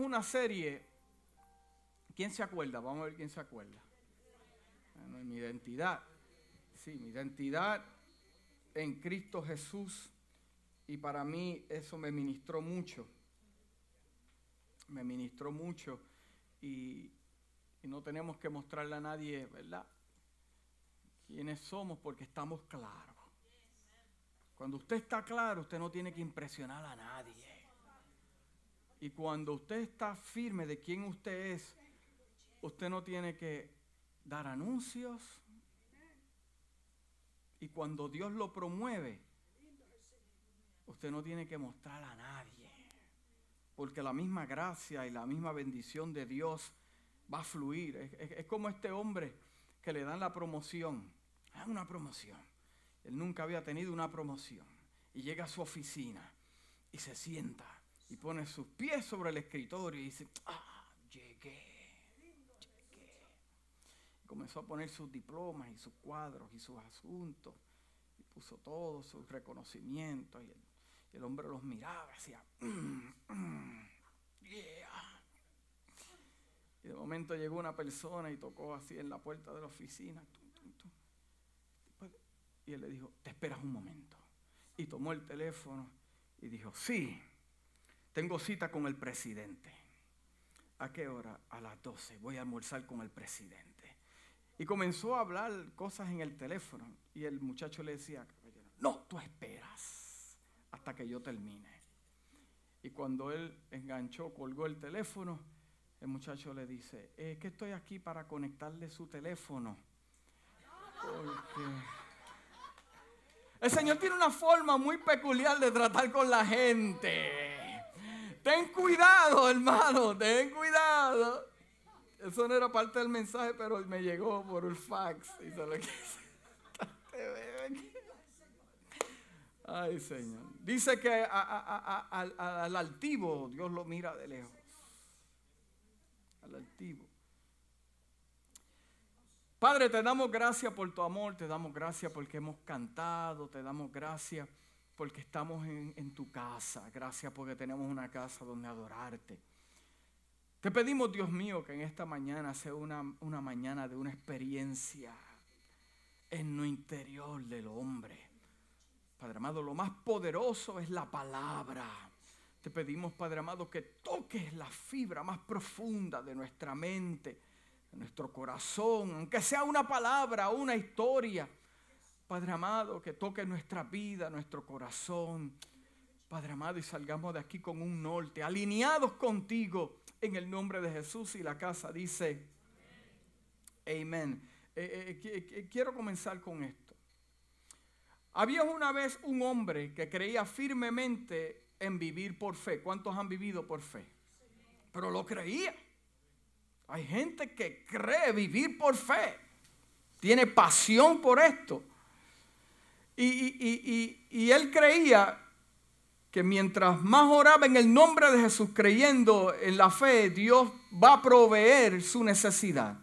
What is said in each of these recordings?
una serie. ¿Quién se acuerda? Vamos a ver quién se acuerda. Mi identidad. Sí, mi identidad en Cristo Jesús. Y para mí eso me ministró mucho. Me ministró mucho. Y, y no tenemos que mostrarle a nadie, ¿verdad? Quiénes somos porque estamos claros. Cuando usted está claro, usted no tiene que impresionar a nadie. Y cuando usted está firme de quién usted es, usted no tiene que dar anuncios. Y cuando Dios lo promueve, usted no tiene que mostrar a nadie. Porque la misma gracia y la misma bendición de Dios va a fluir. Es, como este hombre que le dan la promoción. Es ah, una promoción. Él nunca había tenido una promoción. Y llega a su oficina y se sienta y pone sus pies sobre el escritorio y dice, ah, llegué, llegué. Y comenzó a poner sus diplomas y sus cuadros y sus asuntos. Y puso todos sus reconocimientos. Y el, hombre los miraba decía, mm, mm, yeah. Y de momento llegó una persona y tocó así en la puerta de la oficina. Y él le dijo, te esperas un momento. Y tomó el teléfono y dijo, sí, tengo cita con el presidente. ¿A qué hora? A las 12. Voy a almorzar con el presidente. Y comenzó a hablar cosas en el teléfono. Y el muchacho le decía, no, tú esperas hasta que yo termine. Y cuando él enganchó, colgó el teléfono, el muchacho le dice, es que estoy aquí para conectarle su teléfono. Porque el Señor tiene una forma muy peculiar de tratar con la gente. Ten cuidado, hermano, ten cuidado. Eso no era parte del mensaje, pero me llegó por un fax y se lo Ay, Señor. Dice que al altivo Dios lo mira de lejos. Al altivo. Padre, te damos gracias por tu amor, te damos gracias porque hemos cantado, te damos gracias porque estamos en, tu casa, gracias porque tenemos una casa donde adorarte. Te pedimos, Dios mío, que en esta mañana sea una, una mañana de una experiencia en lo interior del hombre. Padre amado, lo más poderoso es la palabra. Te pedimos, Padre amado, que toques la fibra más profunda de nuestra mente nuestro corazón, aunque sea una palabra, una historia. Padre amado, que toque nuestra vida, nuestro corazón. Padre amado, y salgamos de aquí con un norte, alineados contigo en el nombre de Jesús. Y la casa dice, amén. Eh, eh, eh, quiero comenzar con esto. Había una vez un hombre que creía firmemente en vivir por fe. ¿Cuántos han vivido por fe? Pero lo creía. Hay gente que cree vivir por fe, tiene pasión por esto. Y, él creía que mientras más oraba en el nombre de Jesús, creyendo en la fe, Dios va a proveer su necesidad.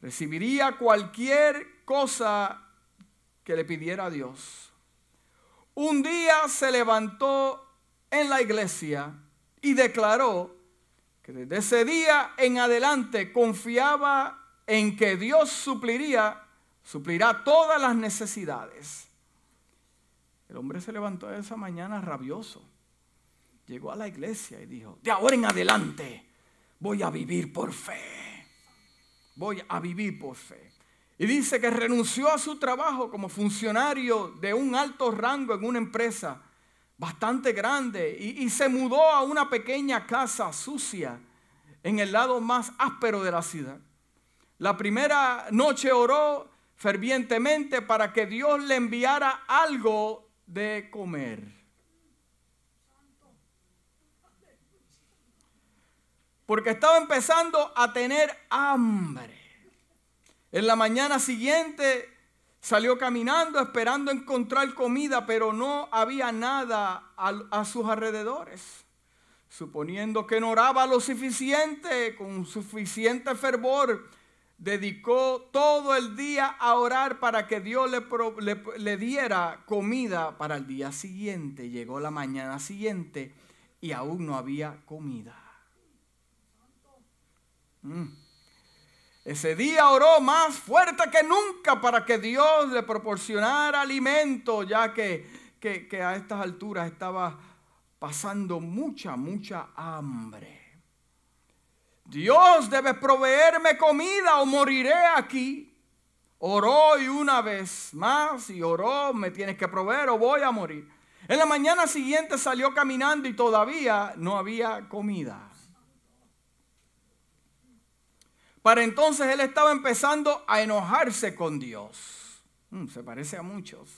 Recibiría cualquier cosa que le pidiera a Dios. Un día se levantó en la iglesia y declaró que desde ese día en adelante confiaba en que Dios supliría, suplirá todas las necesidades. El hombre se levantó esa mañana rabioso. Llegó a la iglesia y dijo, de ahora en adelante voy a vivir por fe. Voy a vivir por fe. Y dice que renunció a su trabajo como funcionario de un alto rango en una empresa bastante grande y, se mudó a una pequeña casa sucia en el lado más áspero de la ciudad. La primera noche oró fervientemente para que Dios le enviara algo de comer. Porque estaba empezando a tener hambre. En la mañana siguiente Salió caminando esperando encontrar comida, pero no había nada a, sus alrededores. Suponiendo que no oraba lo suficiente, con suficiente fervor, dedicó todo el día a orar para que Dios le, le, diera comida para el día siguiente. Llegó la mañana siguiente y aún no había comida. Mm. Ese día oró más fuerte que nunca para que Dios le proporcionara alimento, ya que, que a estas alturas estaba pasando mucha, mucha hambre. Dios debe proveerme comida o moriré aquí. Oró y una vez más y oró, me tienes que proveer o voy a morir. En la mañana siguiente salió caminando y todavía no había comida. Para entonces él estaba empezando a enojarse con Dios. Mm, se parece a muchos.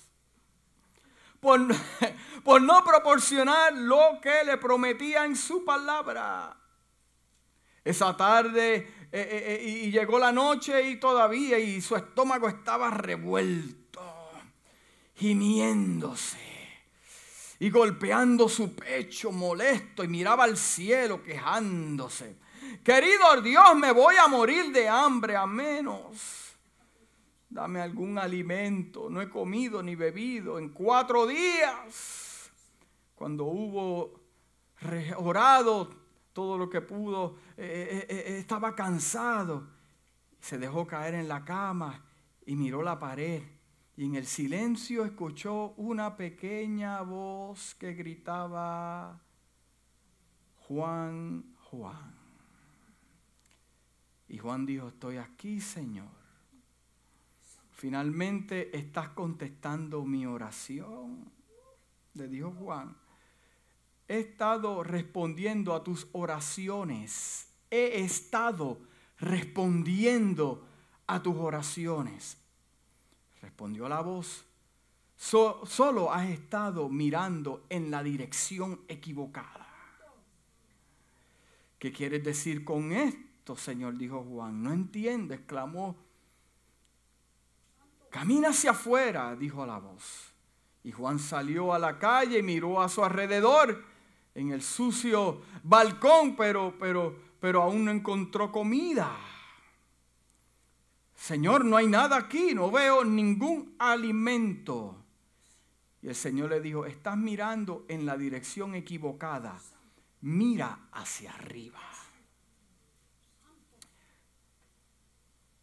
Por, por, no proporcionar lo que le prometía en su palabra. Esa tarde eh, eh, eh, y llegó la noche y todavía y su estómago estaba revuelto, gimiéndose y golpeando su pecho molesto y miraba al cielo quejándose. Querido Dios, me voy a morir de hambre a menos. Dame algún alimento. No he comido ni bebido en cuatro días. Cuando hubo orado todo lo que pudo, eh, eh, eh, estaba cansado. Se dejó caer en la cama y miró la pared. Y en el silencio escuchó una pequeña voz que gritaba, Juan, Juan. Y Juan dijo, estoy aquí, Señor. Finalmente estás contestando mi oración. Le dijo Juan he estado respondiendo a tus oraciones. He estado respondiendo a tus oraciones. Respondió la voz. solo has estado mirando en la dirección equivocada. ¿Qué quieres decir con esto, Señor? Dijo Juan. No entiendo, exclamó. Camina hacia afuera, dijo la voz. Y Juan salió a la calle y miró a su alrededor en el sucio balcón, pero, pero, pero aún no encontró comida. Señor, no hay nada aquí, no veo ningún alimento. Y el Señor le dijo, estás mirando en la dirección equivocada, mira hacia arriba.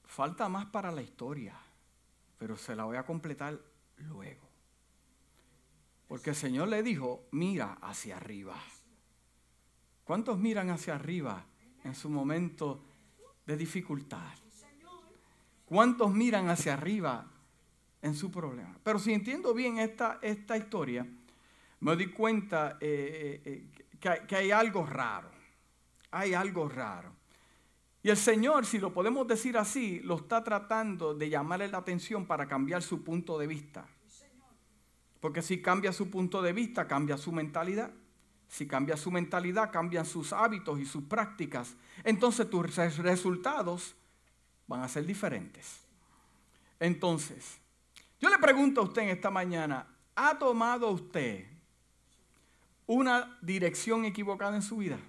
Falta más para la historia, pero se la voy a completar luego. Porque el Señor le dijo, mira hacia arriba. ¿Cuántos miran hacia arriba en su momento de dificultad? ¿Cuántos miran hacia arriba en su problema? Pero si entiendo bien esta, esta historia, me doy cuenta eh, eh, eh, que hay algo raro. Hay algo raro. Y el Señor, si lo podemos decir así, lo está tratando de llamarle la atención para cambiar su punto de vista. Porque si cambia su punto de vista, cambia su mentalidad. Si cambia su mentalidad, cambian sus hábitos y sus prácticas. Entonces tus resultados van a ser diferentes. Entonces, yo le pregunto a usted en esta mañana, ¿ha tomado usted una dirección equivocada en su vida?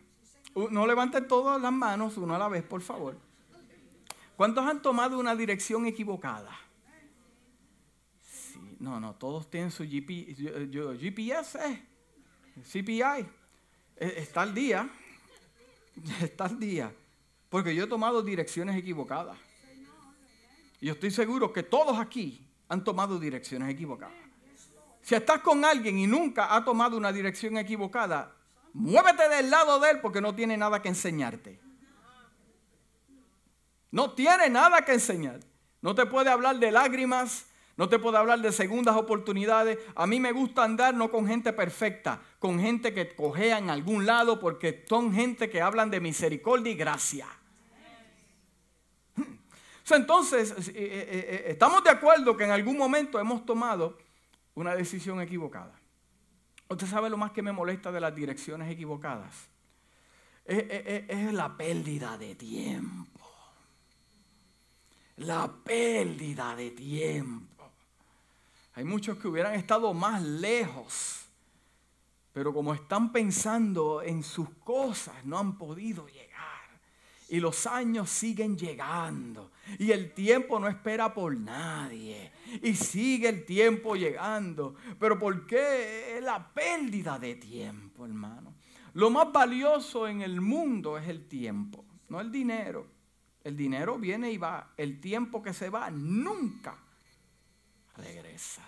No levanten todas las manos, uno a la vez, por favor. ¿Cuántos han tomado una dirección equivocada? No, no, todos tienen su GPS, eh, CPI. Está al día, está al día, porque yo he tomado direcciones equivocadas. Y yo estoy seguro que todos aquí han tomado direcciones equivocadas. Si estás con alguien y nunca ha tomado una dirección equivocada, muévete del lado de él porque no tiene nada que enseñarte. No tiene nada que enseñar. No te puede hablar de lágrimas, no te puedo hablar de segundas oportunidades. A mí me gusta andar no con gente perfecta, con gente que cojea en algún lado porque son gente que hablan de misericordia y gracia. Entonces, eh, eh, eh, estamos de acuerdo que en algún momento hemos tomado una decisión equivocada. Usted sabe lo más que me molesta de las direcciones equivocadas. es la pérdida de tiempo. La pérdida de tiempo. Hay muchos que hubieran estado más lejos, pero como están pensando en sus cosas, no han podido llegar. Y los años siguen llegando. Y el tiempo no espera por nadie. Y sigue el tiempo llegando. Pero ¿por qué? La pérdida de tiempo, hermano. Lo más valioso en el mundo es el tiempo, no el dinero. El dinero viene y va. El tiempo que se va nunca regresa.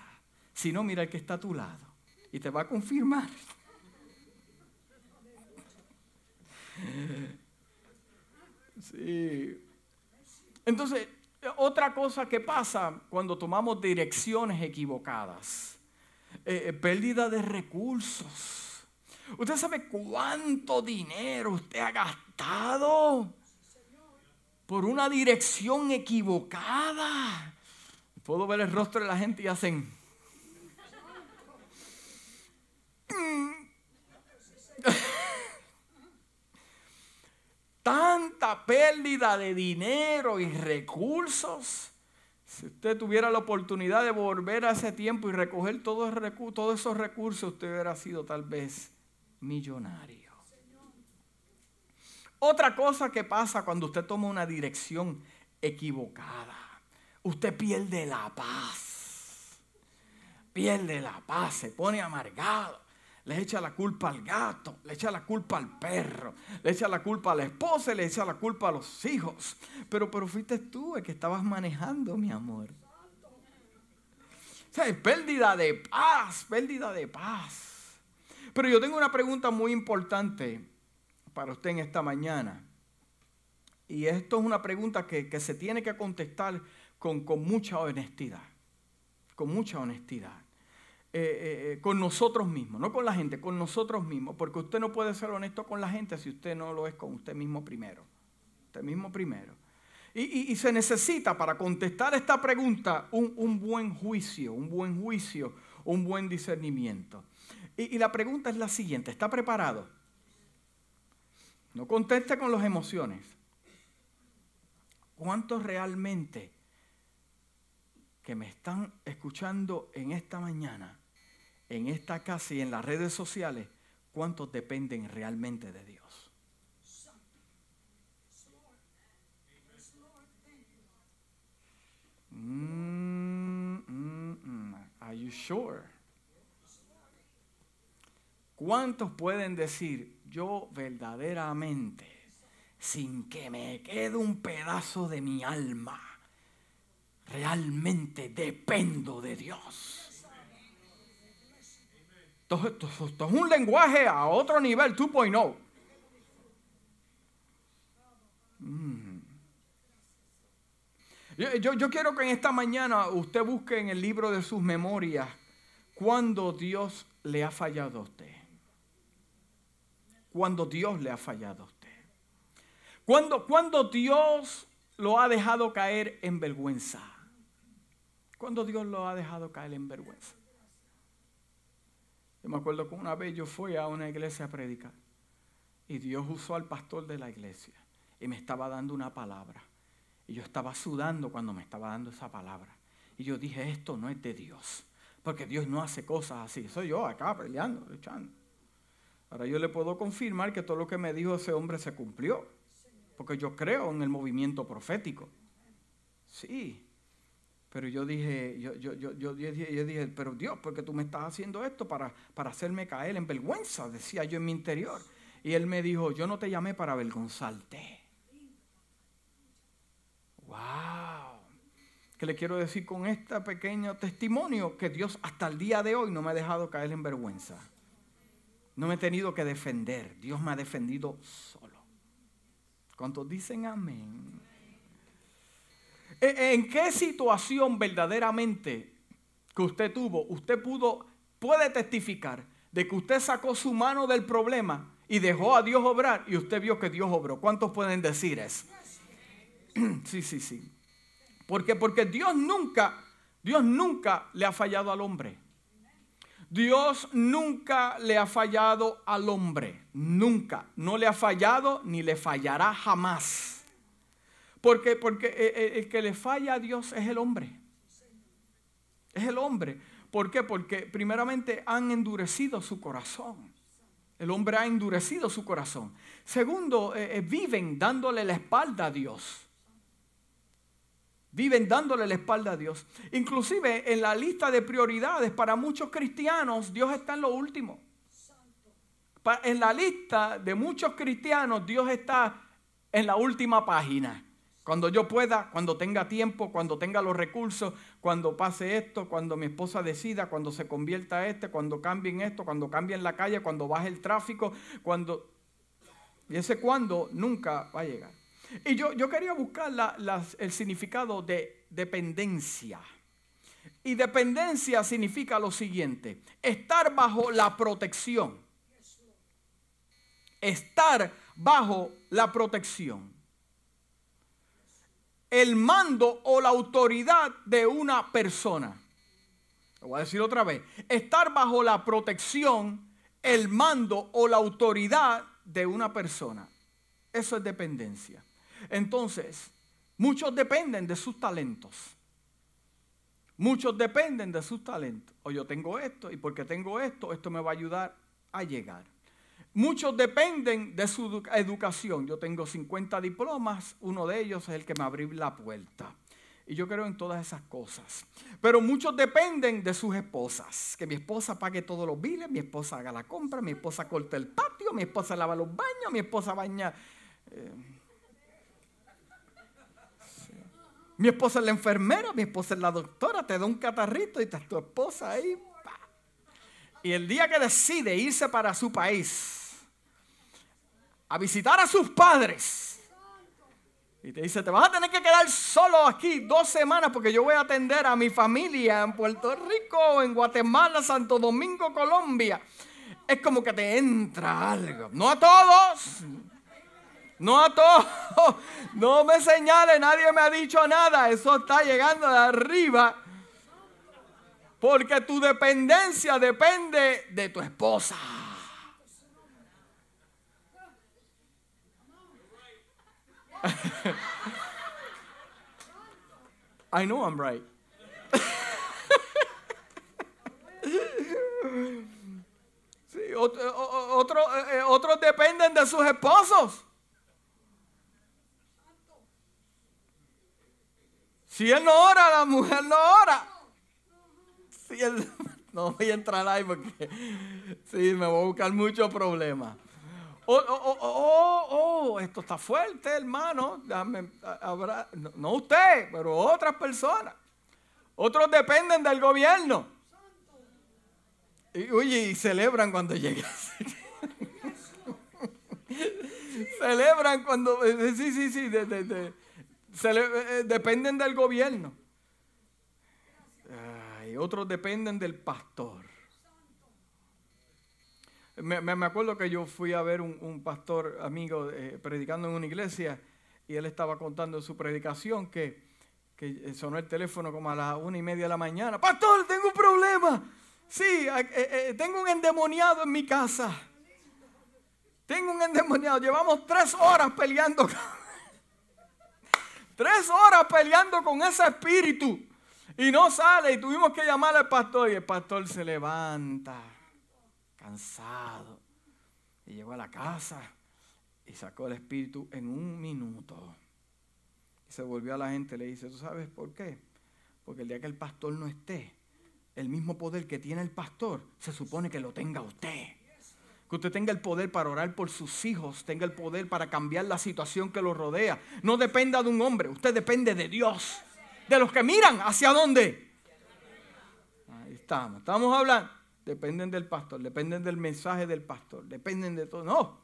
Si no, mira el que está a tu lado y te va a confirmar. Sí. Entonces, otra cosa que pasa cuando tomamos direcciones equivocadas, eh, eh, pérdida de recursos. ¿Usted sabe cuánto dinero usted ha gastado por una dirección equivocada? Puedo ver el rostro de la gente y hacen... Tanta pérdida de dinero y recursos. Si usted tuviera la oportunidad de volver a ese tiempo y recoger todos, todos esos recursos, usted hubiera sido tal vez millonario. Otra cosa que pasa cuando usted toma una dirección equivocada usted pierde la paz. Pierde la paz, se pone amargado. Le echa la culpa al gato, le echa la culpa al perro, le echa la culpa a la esposa, le echa la culpa a los hijos. Pero, pero fuiste tú el que estabas manejando, mi amor. O sea, pérdida de paz, pérdida de paz. Pero yo tengo una pregunta muy importante para usted en esta mañana. Y esto es una pregunta que, que se tiene que contestar con, mucha honestidad, con mucha honestidad. Eh, eh, eh, con nosotros mismos, no con la gente, con nosotros mismos, porque usted no puede ser honesto con la gente si usted no lo es con usted mismo primero. Usted mismo primero. Y, se necesita para contestar esta pregunta un, buen juicio, un buen juicio, un buen discernimiento. Y, y la pregunta es la siguiente, ¿está preparado? No conteste con las emociones. ¿Cuántos realmente que me están escuchando en esta mañana, en esta casa y en las redes sociales, cuántos dependen realmente de Dios. Mm, mm, mm. Are you sure? ¿Cuántos pueden decir, yo verdaderamente, sin que me quede un pedazo de mi alma, realmente dependo de Dios. Esto, es un lenguaje a otro nivel, 2.0. Mm. Yo, yo quiero que en esta mañana usted busque en el libro de sus memorias cuando Dios le ha fallado a usted. Cuando Dios le ha fallado a usted. Cuando, cuando Dios lo ha dejado caer en vergüenza. ¿Cuándo Dios lo ha dejado caer en vergüenza? Yo me acuerdo que una vez yo fui a una iglesia a predicar y Dios usó al pastor de la iglesia y me estaba dando una palabra. Y yo estaba sudando cuando me estaba dando esa palabra. Y yo dije, esto no es de Dios. Porque Dios no hace cosas así. Soy yo acá peleando, luchando. Ahora yo le puedo confirmar que todo lo que me dijo ese hombre se cumplió. Porque yo creo en el movimiento profético. Sí. Pero yo dije, yo, yo, yo, yo, dije, pero Dios, porque tú me estás haciendo esto para, para hacerme caer en vergüenza, decía yo en mi interior. Y él me dijo, yo no te llamé para avergonzarte. ¡Wow! ¿Qué le quiero decir con este pequeño testimonio? Que Dios hasta el día de hoy no me ha dejado caer en vergüenza. No me he tenido que defender. Dios me ha defendido solo. ¿Cuántos dicen amén? ¿En qué situación verdaderamente que usted tuvo, usted pudo, puede testificar de que usted sacó su mano del problema y dejó a Dios obrar y usted vio que Dios obró? ¿Cuántos pueden decir eso? Sí, sí, sí. Porque, porque Dios nunca, Dios nunca le ha fallado al hombre. Dios nunca le ha fallado al hombre. Nunca. No le ha fallado ni le fallará jamás. Porque, porque eh, eh, el que le falla a Dios es el hombre. Es el hombre. ¿Por qué? Porque primeramente han endurecido su corazón. El hombre ha endurecido su corazón. Segundo, eh, viven dándole la espalda a Dios. Viven dándole la espalda a Dios. Inclusive en la lista de prioridades para muchos cristianos, Dios está en lo último. en la lista de muchos cristianos, Dios está en la última página. Cuando yo pueda, cuando tenga tiempo, cuando tenga los recursos, cuando pase esto, cuando mi esposa decida, cuando se convierta este, cuando cambien esto, cuando cambien la calle, cuando baje el tráfico, cuando... Y ese cuando nunca va a llegar. Y yo, yo quería buscar el significado de dependencia. Y dependencia significa lo siguiente, estar bajo la protección. Estar bajo la protección el mando o la autoridad de una persona. Lo voy a decir otra vez. Estar bajo la protección, el mando o la autoridad de una persona. Eso es dependencia. Entonces, muchos dependen de sus talentos. Muchos dependen de sus talentos. O yo tengo esto y porque tengo esto, esto me va a ayudar a llegar. Muchos dependen de su educación. Yo tengo 50 diplomas, uno de ellos es el que me abrió la puerta. Y yo creo en todas esas cosas. Pero muchos dependen de sus esposas. Que mi esposa pague todos los biles, mi esposa haga la compra, mi esposa corte el patio, mi esposa lava los baños, mi esposa baña... Eh, mi esposa es la enfermera, mi esposa es la doctora, te da un catarrito y está tu esposa ahí. Y el día que decide irse para su país, a visitar a sus padres. Y te dice, te vas a tener que quedar solo aquí dos semanas porque yo voy a atender a mi familia en Puerto Rico, en Guatemala, Santo Domingo, Colombia. Es como que te entra algo. No a todos. No a todos. No me señale, nadie me ha dicho nada. Eso está llegando de arriba. Porque tu dependencia depende de tu esposa. I know I'm right. sí, otro, eh, otros dependen de sus esposos. Si él no ora, la mujer no ora. Si él, no voy a entrar ahí porque sí, me voy a buscar muchos problemas. Oh, oh, oh, oh, esto está fuerte, hermano. no, usted, pero otras personas. Otros dependen del gobierno. Y, oye, y celebran cuando llega. celebran cuando. Sí, sí, sí. dependen del gobierno. Y otros dependen del pastor. Me, acuerdo que yo fui a ver un, pastor amigo eh, predicando en una iglesia y él estaba contando su predicación que, sonó el teléfono como a las una y media de la mañana. Pastor, tengo un problema. Sí, eh, eh, tengo un endemoniado en mi casa. Tengo un endemoniado. Llevamos tres horas peleando. tres horas peleando con ese espíritu. Y no sale. Y tuvimos que llamar al pastor. Y el pastor se levanta cansado. Y llegó a la casa y sacó el espíritu en un minuto. Y se volvió a la gente y le dice, ¿tú sabes por qué? Porque el día que el pastor no esté, el mismo poder que tiene el pastor, se supone que lo tenga usted. Que usted tenga el poder para orar por sus hijos, tenga el poder para cambiar la situación que lo rodea. No dependa de un hombre, usted depende de Dios. De los que miran hacia dónde. Ahí estamos, estamos hablando dependen del pastor, dependen del mensaje del pastor, dependen de todo. No.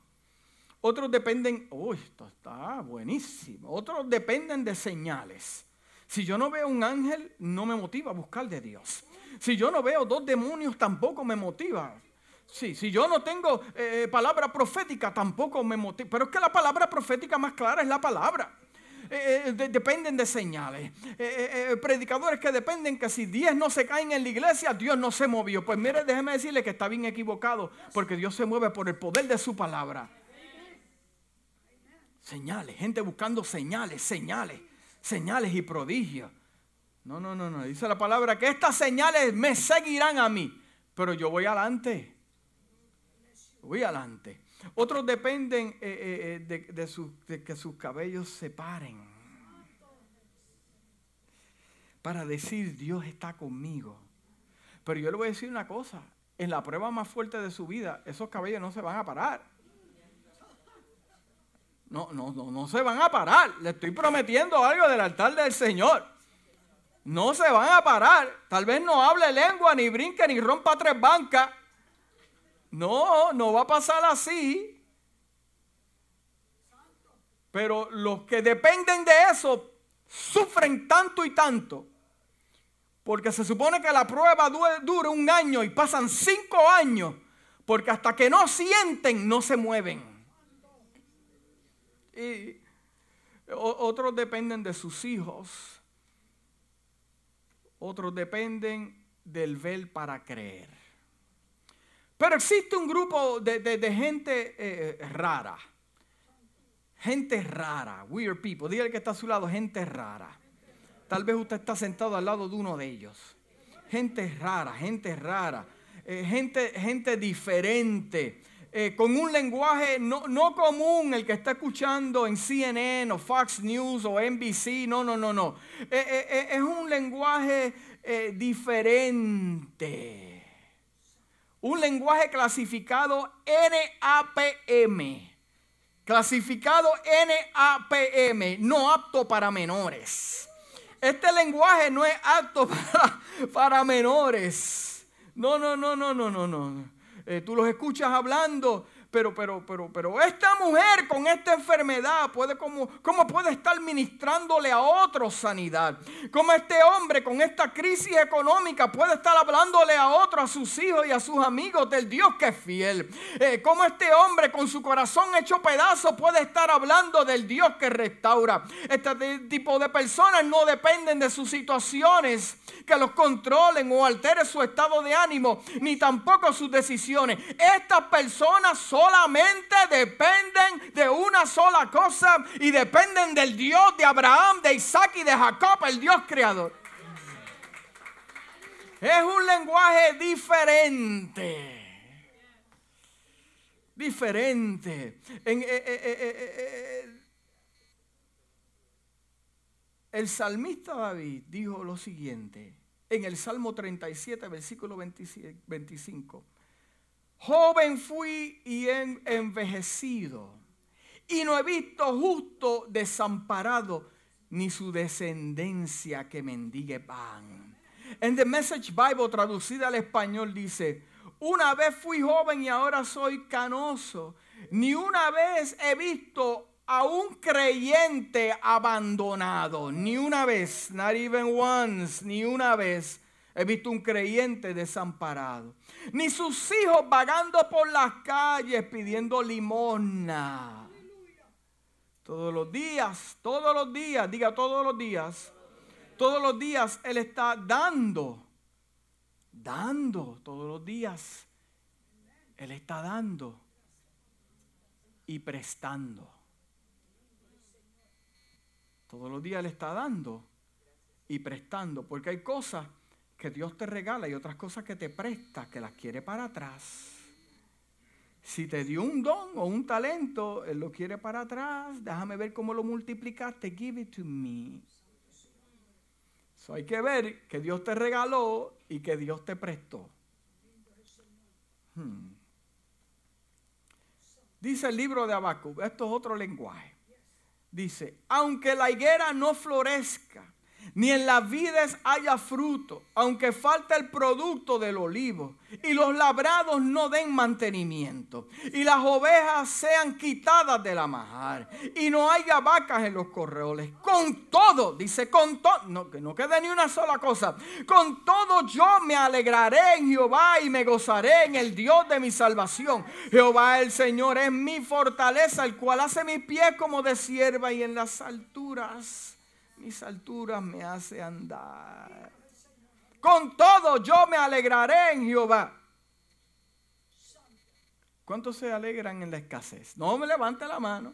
Otros dependen, uy, esto está buenísimo. Otros dependen de señales. Si yo no veo un ángel, no me motiva a buscar de Dios. Si yo no veo dos demonios, tampoco me motiva. Sí, si yo no tengo eh, palabra profética, tampoco me motiva. Pero es que la palabra profética más clara es la palabra. Eh, eh, dependen de señales. Eh, predicadores que dependen que si 10 no se caen en la iglesia, Dios no se movió. Pues mire, déjeme decirle que está bien equivocado, porque Dios se mueve por el poder de su palabra. Señales, gente buscando señales, señales, señales y prodigios. No, no, no, no. Dice la palabra que estas señales me seguirán a mí, pero yo voy adelante. Voy adelante. Otros dependen eh, eh, eh, de, que sus cabellos se paren. Para decir, Dios está conmigo. Pero yo le voy a decir una cosa, en la prueba más fuerte de su vida, esos cabellos no se van a parar. No, no, no, no se van a parar. Le estoy prometiendo algo del altar del Señor. No se van a parar. Tal vez no hable lengua, ni brinque, ni rompa tres bancas. No, no va a pasar así. Pero los que dependen de eso sufren tanto y tanto. Porque se supone que la prueba dure un año y pasan cinco años. Porque hasta que no sienten, no se mueven. Y otros dependen de sus hijos. Otros dependen del ver para creer. Pero existe un grupo de, gente eh, rara. Gente rara, weird people. Dígale que está a su lado, gente rara. Tal vez usted está sentado al lado de uno de ellos. Gente rara, gente rara. Eh, gente, gente diferente. Eh, con un lenguaje no, no, común, el que está escuchando en CNN o Fox News o NBC, no, no, no, no. Es un lenguaje diferente. Un lenguaje clasificado NAPM. Clasificado NAPM, no apto para menores. Este lenguaje no es apto para, menores. No, no, no, no, no, no, no. Eh, tú los escuchas hablando pero, pero, pero, pero esta mujer con esta enfermedad puede como, ¿cómo puede estar ministrándole a otros sanidad? ¿Cómo este hombre con esta crisis económica puede estar hablándole a otros, a sus hijos y a sus amigos del Dios que es fiel? Eh, ¿Cómo este hombre con su corazón hecho pedazo puede estar hablando del Dios que restaura? Este tipo de personas no dependen de sus situaciones que los controlen o alteren su estado de ánimo, ni tampoco sus decisiones. Estas personas son solamente dependen de una sola cosa y dependen del Dios de Abraham, de Isaac y de Jacob, el Dios creador. Es un lenguaje diferente. Diferente. En, eh, eh, eh, el salmista David dijo lo siguiente en el Salmo 37, versículo 25. Joven fui y he envejecido, y no he visto justo desamparado, ni su descendencia que mendigue pan. En The Message Bible, traducida al español, dice, una vez fui joven y ahora soy canoso. Ni una vez he visto a un creyente abandonado. Ni una vez, not even once, ni una vez he visto un creyente desamparado ni sus hijos vagando por las calles pidiendo limosna. Todos los días, todos los días, diga todos los días, todos los días Él está dando, dando, todos los días Él está dando y prestando. Todos los días Él está dando y prestando, porque hay cosas que Dios te regala y otras cosas que te presta, que las quiere para atrás. Si te dio un don o un talento, Él lo quiere para atrás. Déjame ver cómo lo multiplicaste. Give it to me. So hay que ver que Dios te regaló y que Dios te prestó. Hmm. Dice el libro de Habacuc, esto es otro lenguaje. Dice, aunque la higuera no florezca ni en las vides haya fruto, aunque falte el producto del olivo, y los labrados no den mantenimiento, y las ovejas sean quitadas de la majar, y no haya vacas en los correoles. Con todo, dice con todo, no, que no quede ni una sola cosa, con todo yo me alegraré en Jehová y me gozaré en el Dios de mi salvación. Jehová el Señor es mi fortaleza, el cual hace mis pies como de sierva y en las alturas mis alturas me hace andar. Con todo yo me alegraré en Jehová. ¿Cuántos se alegran en la escasez? No me levante la mano.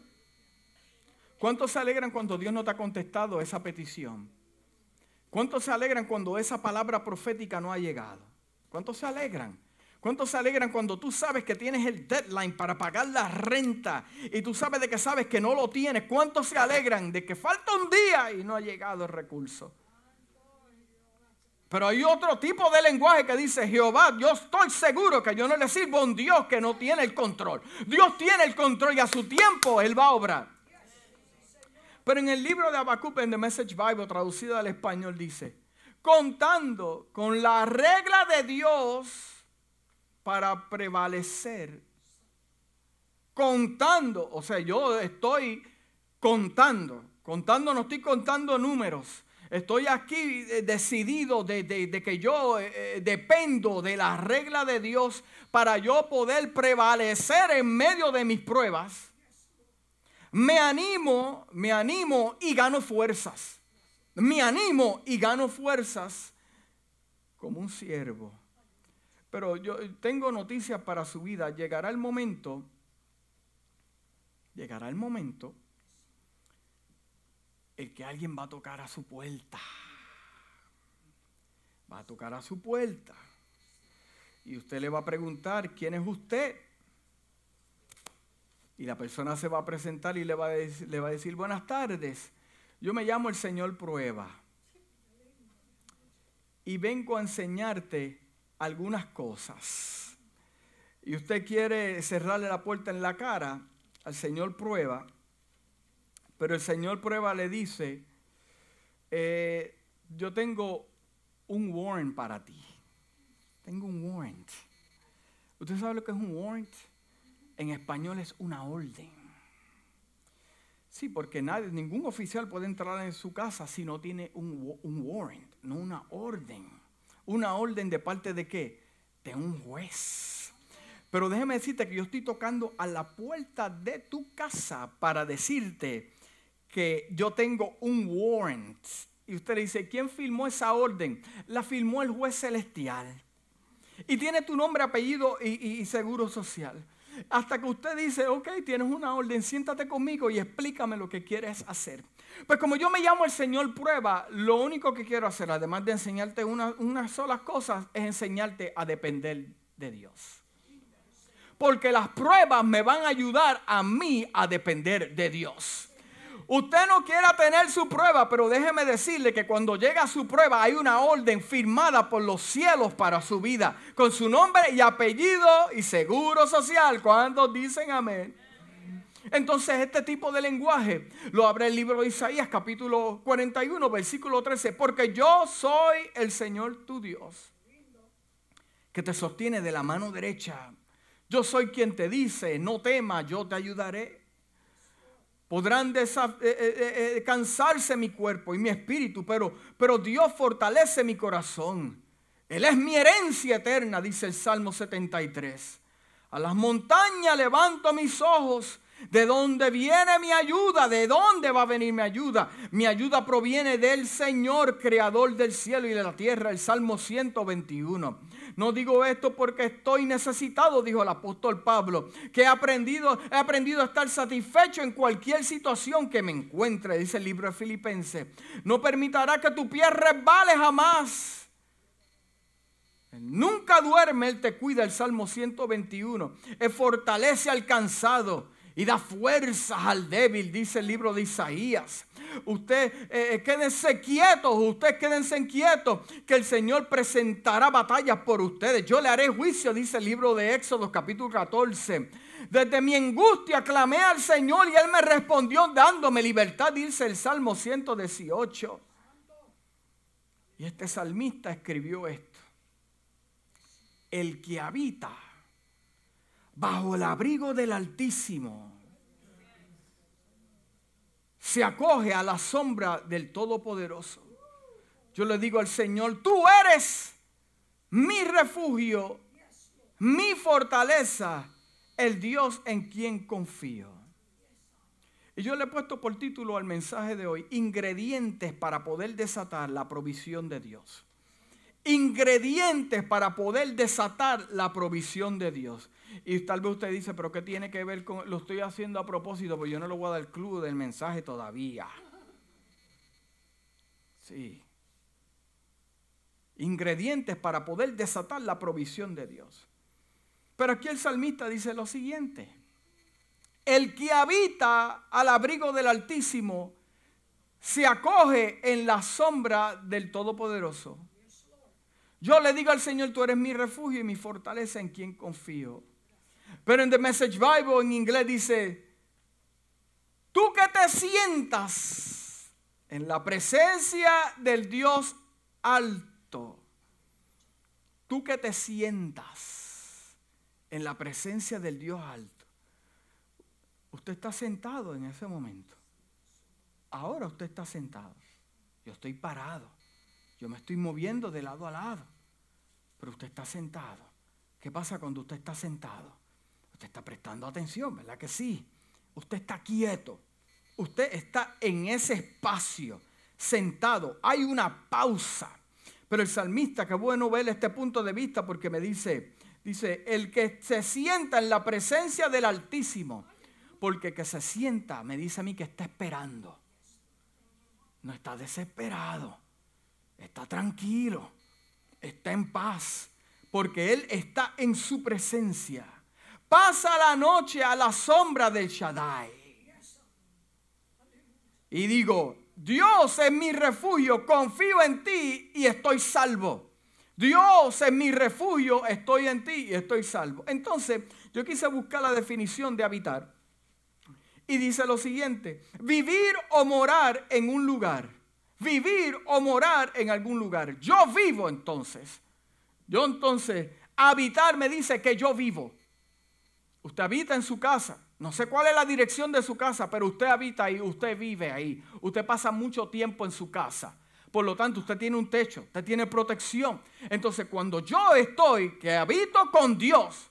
¿Cuántos se alegran cuando Dios no te ha contestado esa petición? ¿Cuántos se alegran cuando esa palabra profética no ha llegado? ¿Cuántos se alegran? ¿Cuántos se alegran cuando tú sabes que tienes el deadline para pagar la renta y tú sabes de que sabes que no lo tienes? ¿Cuántos se alegran de que falta un día y no ha llegado el recurso? Pero hay otro tipo de lenguaje que dice, Jehová, yo estoy seguro que yo no le sirvo a un Dios que no tiene el control. Dios tiene el control y a su tiempo Él va a obrar. Pero en el libro de Habacuc, en The Message Bible, traducido al español, dice, contando con la regla de Dios para prevalecer. Contando, o sea, yo estoy contando, contando, no estoy contando números Estoy aquí eh, decidido de, que yo eh, eh, dependo de la regla de Dios para yo poder prevalecer en medio de mis pruebas. Me animo, me animo y gano fuerzas. Me animo y gano fuerzas como un siervo. Pero yo tengo noticias para su vida. Llegará el momento, llegará el momento el que alguien va a tocar a su puerta. Va a tocar a su puerta. Y usted le va a preguntar, ¿quién es usted? Y la persona se va a presentar y le va a, decir, le va a decir, buenas tardes, yo me llamo el Señor Prueba. Y vengo a enseñarte algunas cosas. Y usted quiere cerrarle la puerta en la cara al Señor Prueba pero el Señor prueba le dice, eh, yo tengo un warrant para ti. Tengo un warrant. ¿Usted sabe lo que es un warrant? En español es una orden. Sí, porque nadie, ningún oficial puede entrar en su casa si no tiene un, un warrant, no una orden. ¿Una orden de parte de qué? De un juez. Pero déjeme decirte que yo estoy tocando a la puerta de tu casa para decirte que yo tengo un warrant. Y usted le dice, ¿quién firmó esa orden? La firmó el juez celestial. Y tiene tu nombre, apellido y, seguro social. Hasta que usted dice, ok, tienes una orden, siéntate conmigo y explícame lo que quieres hacer. Pues como yo me llamo el Señor Prueba, lo único que quiero hacer, además de enseñarte unas una solas cosas, es enseñarte a depender de Dios. Porque las pruebas me van a ayudar a mí a depender de Dios. Usted no quiera tener su prueba, pero déjeme decirle que cuando llega su prueba hay una orden firmada por los cielos para su vida, con su nombre y apellido y seguro social. Cuando dicen amén? Entonces este tipo de lenguaje lo abre el libro de Isaías capítulo 41 versículo 13, porque yo soy el Señor tu Dios, que te sostiene de la mano derecha. Yo soy quien te dice, no temas, yo te ayudaré. Podrán eh, eh, eh, cansarse mi cuerpo y mi espíritu, pero, pero Dios fortalece mi corazón. Él es mi herencia eterna, dice el Salmo 73. A las montañas levanto mis ojos. ¿De dónde viene mi ayuda? ¿De dónde va a venir mi ayuda? Mi ayuda proviene del Señor, creador del cielo y de la tierra. El Salmo 121. No digo esto porque estoy necesitado, dijo el apóstol Pablo, que he aprendido, he aprendido a estar satisfecho en cualquier situación que me encuentre, dice el libro de Filipenses. No permitirá que tu pie resbale jamás. Nunca duerme, Él te cuida, el Salmo 121. Él fortalece al cansado y da fuerzas al débil, dice el libro de Isaías. Usted eh, eh, quédense quietos, ustedes quédense quietos, que el Señor presentará batallas por ustedes. Yo le haré juicio, dice el libro de Éxodo capítulo 14. Desde mi angustia clamé al Señor y Él me respondió dándome libertad, dice el Salmo 118. Y este salmista escribió esto. El que habita bajo el abrigo del Altísimo, se acoge a la sombra del Todopoderoso. Yo le digo al Señor, tú eres mi refugio, mi fortaleza, el Dios en quien confío. Y yo le he puesto por título al mensaje de hoy, ingredientes para poder desatar la provisión de Dios. Ingredientes para poder desatar la provisión de Dios. Y tal vez usted dice, pero ¿qué tiene que ver con.? Lo estoy haciendo a propósito, porque yo no le voy a dar club del mensaje todavía. Sí. Ingredientes para poder desatar la provisión de Dios. Pero aquí el salmista dice lo siguiente: El que habita al abrigo del Altísimo se acoge en la sombra del Todopoderoso. Yo le digo al Señor, tú eres mi refugio y mi fortaleza en quien confío. Pero en The Message Bible en inglés dice, tú que te sientas en la presencia del Dios alto, tú que te sientas en la presencia del Dios alto, usted está sentado en ese momento. Ahora usted está sentado. Yo estoy parado. Yo me estoy moviendo de lado a lado. Pero usted está sentado. ¿Qué pasa cuando usted está sentado? Usted está prestando atención, ¿verdad que sí? Usted está quieto. Usted está en ese espacio, sentado. Hay una pausa. Pero el salmista, qué bueno ver este punto de vista porque me dice, dice, el que se sienta en la presencia del Altísimo, porque que se sienta, me dice a mí que está esperando. No está desesperado está tranquilo, está en paz, porque Él está en su presencia. Pasa la noche a la sombra del Shaddai. Y digo, Dios es mi refugio, confío en ti y estoy salvo. Dios es mi refugio, estoy en ti y estoy salvo. Entonces, yo quise buscar la definición de habitar. Y dice lo siguiente, vivir o morar en un lugar vivir o morar en algún lugar. Yo vivo entonces. Yo entonces, habitar me dice que yo vivo. Usted habita en su casa. No sé cuál es la dirección de su casa, pero usted habita ahí, usted vive ahí. Usted pasa mucho tiempo en su casa. Por lo tanto, usted tiene un techo, usted tiene protección. Entonces, cuando yo estoy, que habito con Dios,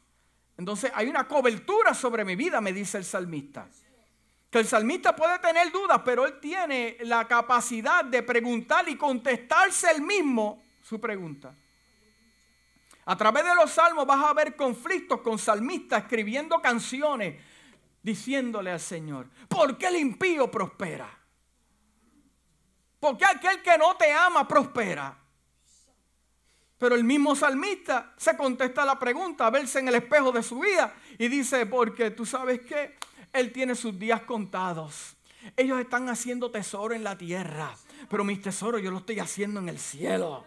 entonces hay una cobertura sobre mi vida, me dice el salmista. Que el salmista puede tener dudas, pero él tiene la capacidad de preguntar y contestarse él mismo su pregunta. A través de los salmos vas a ver conflictos con salmistas escribiendo canciones diciéndole al Señor, ¿por qué el impío prospera? ¿Por qué aquel que no te ama prospera? Pero el mismo salmista se contesta la pregunta, a verse en el espejo de su vida y dice, porque tú sabes que él tiene sus días contados. Ellos están haciendo tesoro en la tierra, pero mis tesoros yo los estoy haciendo en el cielo.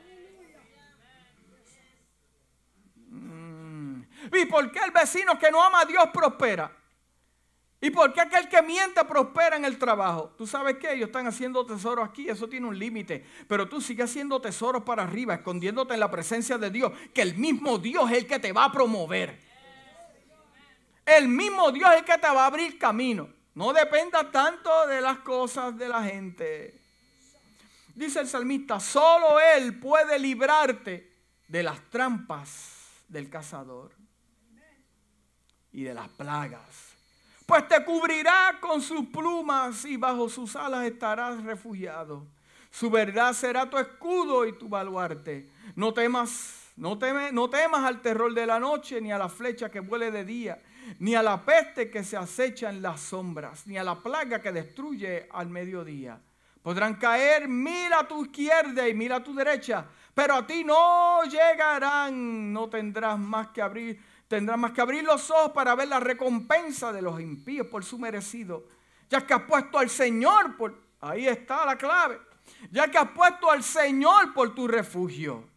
¿Y por qué el vecino que no ama a Dios prospera? ¿Y por qué aquel que miente prospera en el trabajo? Tú sabes que ellos están haciendo tesoros aquí, eso tiene un límite. Pero tú sigues haciendo tesoros para arriba, escondiéndote en la presencia de Dios, que el mismo Dios es el que te va a promover. El mismo Dios es el que te va a abrir camino. No dependa tanto de las cosas de la gente. Dice el salmista, solo Él puede librarte de las trampas del cazador y de las plagas. Pues te cubrirá con sus plumas y bajo sus alas estarás refugiado. Su verdad será tu escudo y tu baluarte. No temas, no, no temas al terror de la noche ni a la flecha que vuele de día ni a la peste que se acecha en las sombras, ni a la plaga que destruye al mediodía. Podrán caer mil a tu izquierda y mil a tu derecha, pero a ti no llegarán, no tendrás más que abrir, tendrás más que abrir los ojos para ver la recompensa de los impíos por su merecido. Ya que has puesto al Señor por, ahí está la clave, ya que has puesto al Señor por tu refugio,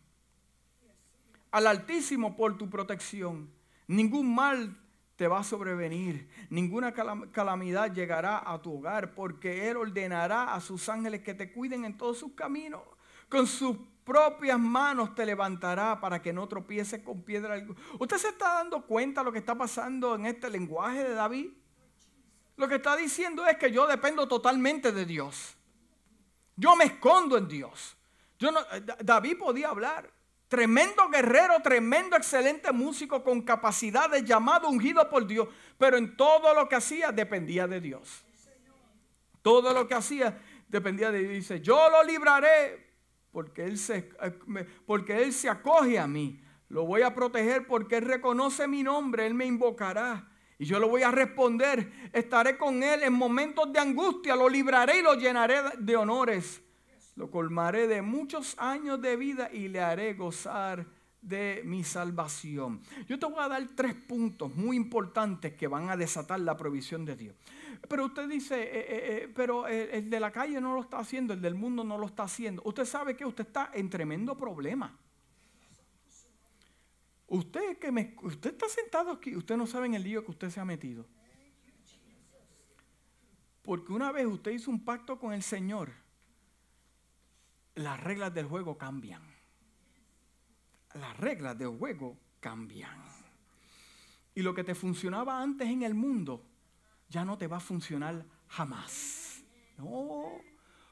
al Altísimo por tu protección. Ningún mal te va a sobrevenir. Ninguna calamidad llegará a tu hogar porque Él ordenará a sus ángeles que te cuiden en todos sus caminos. Con sus propias manos te levantará para que no tropieces con piedra ¿Usted se está dando cuenta de lo que está pasando en este lenguaje de David? Lo que está diciendo es que yo dependo totalmente de Dios. Yo me escondo en Dios. Yo no, David podía hablar. Tremendo guerrero, tremendo, excelente músico con capacidad de llamado ungido por Dios. Pero en todo lo que hacía dependía de Dios. Todo lo que hacía dependía de Dios. Dice, yo lo libraré porque él, se, porque él se acoge a mí. Lo voy a proteger porque Él reconoce mi nombre. Él me invocará. Y yo lo voy a responder. Estaré con Él en momentos de angustia. Lo libraré y lo llenaré de honores lo colmaré de muchos años de vida y le haré gozar de mi salvación. Yo te voy a dar tres puntos muy importantes que van a desatar la provisión de Dios. Pero usted dice, eh, eh, eh, pero el de la calle no lo está haciendo, el del mundo no lo está haciendo. Usted sabe que usted está en tremendo problema. Usted que me, usted está sentado aquí, usted no sabe en el lío que usted se ha metido. Porque una vez usted hizo un pacto con el Señor, las reglas del juego cambian. Las reglas del juego cambian. Y lo que te funcionaba antes en el mundo, ya no te va a funcionar jamás. No,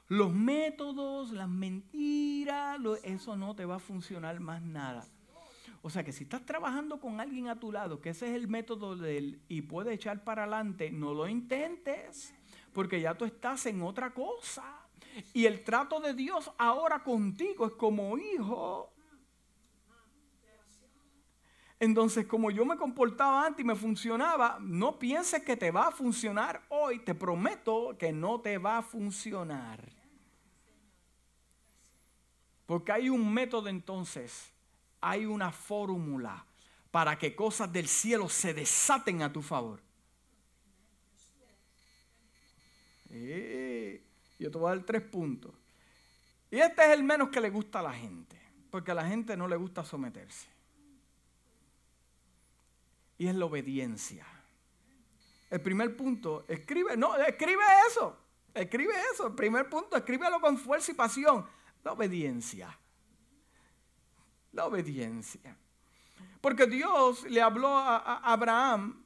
los métodos, las mentiras, eso no te va a funcionar más nada. O sea que si estás trabajando con alguien a tu lado, que ese es el método de él y puede echar para adelante, no lo intentes, porque ya tú estás en otra cosa. Y el trato de Dios ahora contigo es como hijo. Entonces, como yo me comportaba antes y me funcionaba, no pienses que te va a funcionar hoy. Te prometo que no te va a funcionar. Porque hay un método entonces, hay una fórmula para que cosas del cielo se desaten a tu favor. Eh, yo te voy a dar tres puntos. Y este es el menos que le gusta a la gente, porque a la gente no le gusta someterse. Y es la obediencia. El primer punto, escribe, no, escribe eso, escribe eso. El primer punto, escríbelo con fuerza y pasión. La obediencia. La obediencia. Porque Dios le habló a, Abraham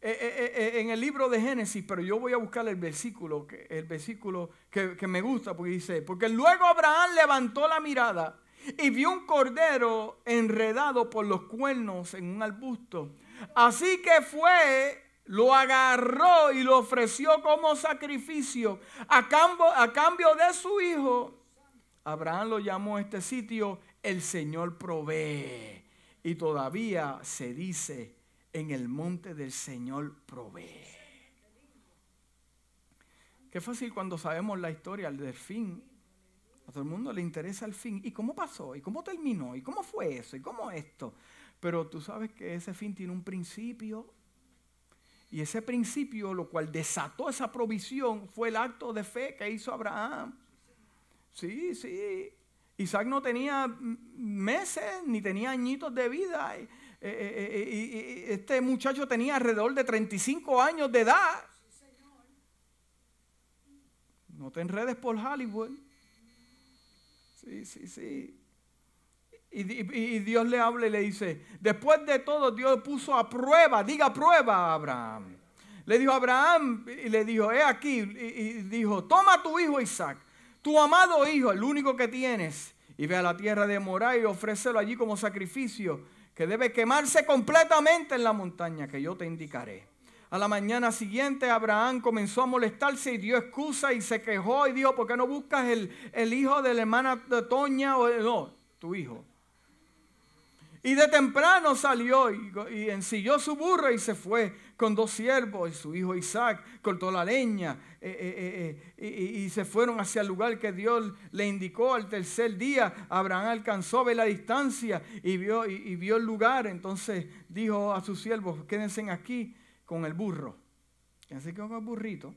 eh, eh, eh, en el libro de Génesis, pero yo voy a buscar el versículo, el versículo que, que me gusta, porque dice, porque luego Abraham levantó la mirada y vio un cordero enredado por los cuernos en un arbusto. Así que fue lo agarró y lo ofreció como sacrificio a cambio, a cambio de su hijo. Abraham lo llamó a este sitio el Señor provee. Y todavía se dice en el monte del Señor provee. Qué fácil cuando sabemos la historia del fin. A todo el mundo le interesa el fin. ¿Y cómo pasó? ¿Y cómo terminó? ¿Y cómo fue eso? ¿Y cómo esto? Pero tú sabes que ese fin tiene un principio y ese principio, lo cual desató esa provisión, fue el acto de fe que hizo Abraham. Sí, sí. Isaac no tenía meses ni tenía añitos de vida. Eh, eh, eh, y este muchacho tenía alrededor de 35 años de edad. No te enredes por Hollywood. Sí, sí, sí. Y, Dios le habla y le dice, después de todo Dios puso a prueba, diga prueba a Abraham. Le dijo a Abraham y le dijo, he aquí, y, dijo, toma tu hijo Isaac, tu amado hijo, el único que tienes, y ve a la tierra de Moray y ofrécelo allí como sacrificio, que debe quemarse completamente en la montaña que yo te indicaré. A la mañana siguiente Abraham comenzó a molestarse y dio excusa y se quejó y dijo, ¿por qué no buscas el, el hijo de la hermana de Toña? O, no, tu hijo. Y de temprano salió y, ensilló su burro y se fue con dos siervos y su hijo Isaac cortó la leña eh, eh, eh, y, se fueron hacia el lugar que Dios le indicó. Al tercer día Abraham alcanzó a ver la distancia y vio, y, vio el lugar. Entonces dijo a sus siervos, quédense aquí con el burro. Quédense con el burrito.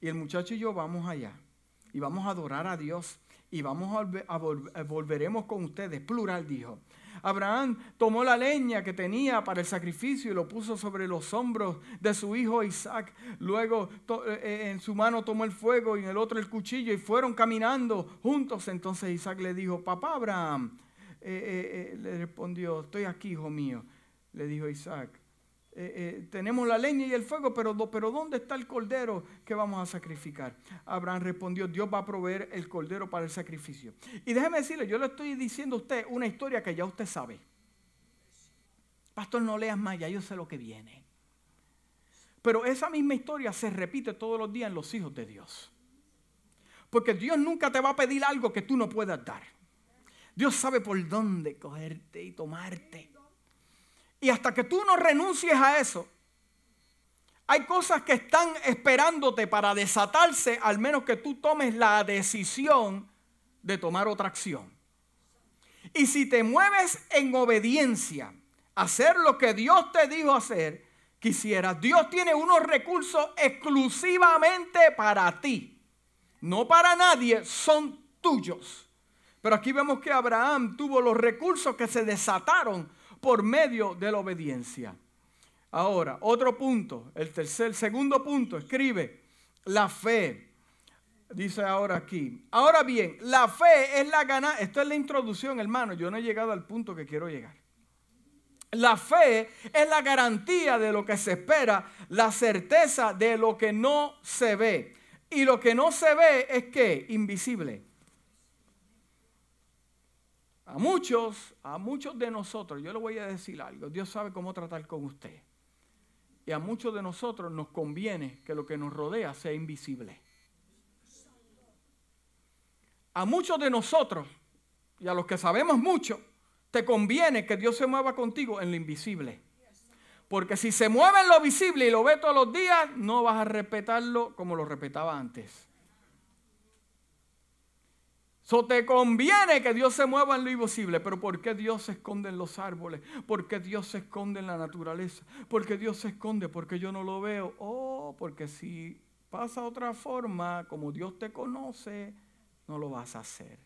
Y el muchacho y yo vamos allá y vamos a adorar a Dios y vamos a, volveremos con ustedes. Plural dijo. Abraham tomó la leña que tenía para el sacrificio y lo puso sobre los hombros de su hijo Isaac. Luego eh, eh, en su mano tomó el fuego y en el otro el cuchillo y fueron caminando juntos. Entonces Isaac le dijo, papá Abraham, eh, le respondió, estoy aquí, hijo mío. Le dijo Isaac, eh, eh, tenemos la leña y el fuego, pero, pero ¿dónde está el cordero que vamos a sacrificar? Abraham respondió, Dios va a proveer el cordero para el sacrificio. Y déjeme decirle, yo le estoy diciendo a usted una historia que ya usted sabe. Pastor, no leas más, ya yo sé lo que viene. Pero esa misma historia se repite todos los días en los hijos de Dios. Porque Dios nunca te va a pedir algo que tú no puedas dar. Dios sabe por dónde cogerte y tomarte. Y hasta que tú no renuncies a eso, hay cosas que están esperándote para desatarse, al menos que tú tomes la decisión de tomar otra acción. Y si te mueves en obediencia, hacer lo que Dios te dijo hacer, quisieras. Dios tiene unos recursos exclusivamente para ti. No para nadie, son tuyos. Pero aquí vemos que Abraham tuvo los recursos que se desataron por medio de la obediencia. Ahora, otro punto, el tercer, segundo punto, escribe, la fe. Dice ahora aquí. Ahora bien, la fe es la ganancia. Esto es la introducción, hermano. Yo no he llegado al punto que quiero llegar. La fe es la garantía de lo que se espera, la certeza de lo que no se ve. Y lo que no se ve es que invisible. A muchos, a muchos de nosotros, yo le voy a decir algo, Dios sabe cómo tratar con usted. Y a muchos de nosotros nos conviene que lo que nos rodea sea invisible. A muchos de nosotros, y a los que sabemos mucho, te conviene que Dios se mueva contigo en lo invisible. Porque si se mueve en lo visible y lo ve todos los días, no vas a respetarlo como lo respetaba antes. So te conviene que Dios se mueva en lo invisible, pero ¿por qué Dios se esconde en los árboles? ¿Por qué Dios se esconde en la naturaleza? ¿Por qué Dios se esconde? Porque yo no lo veo. Oh, porque si pasa otra forma, como Dios te conoce, no lo vas a hacer.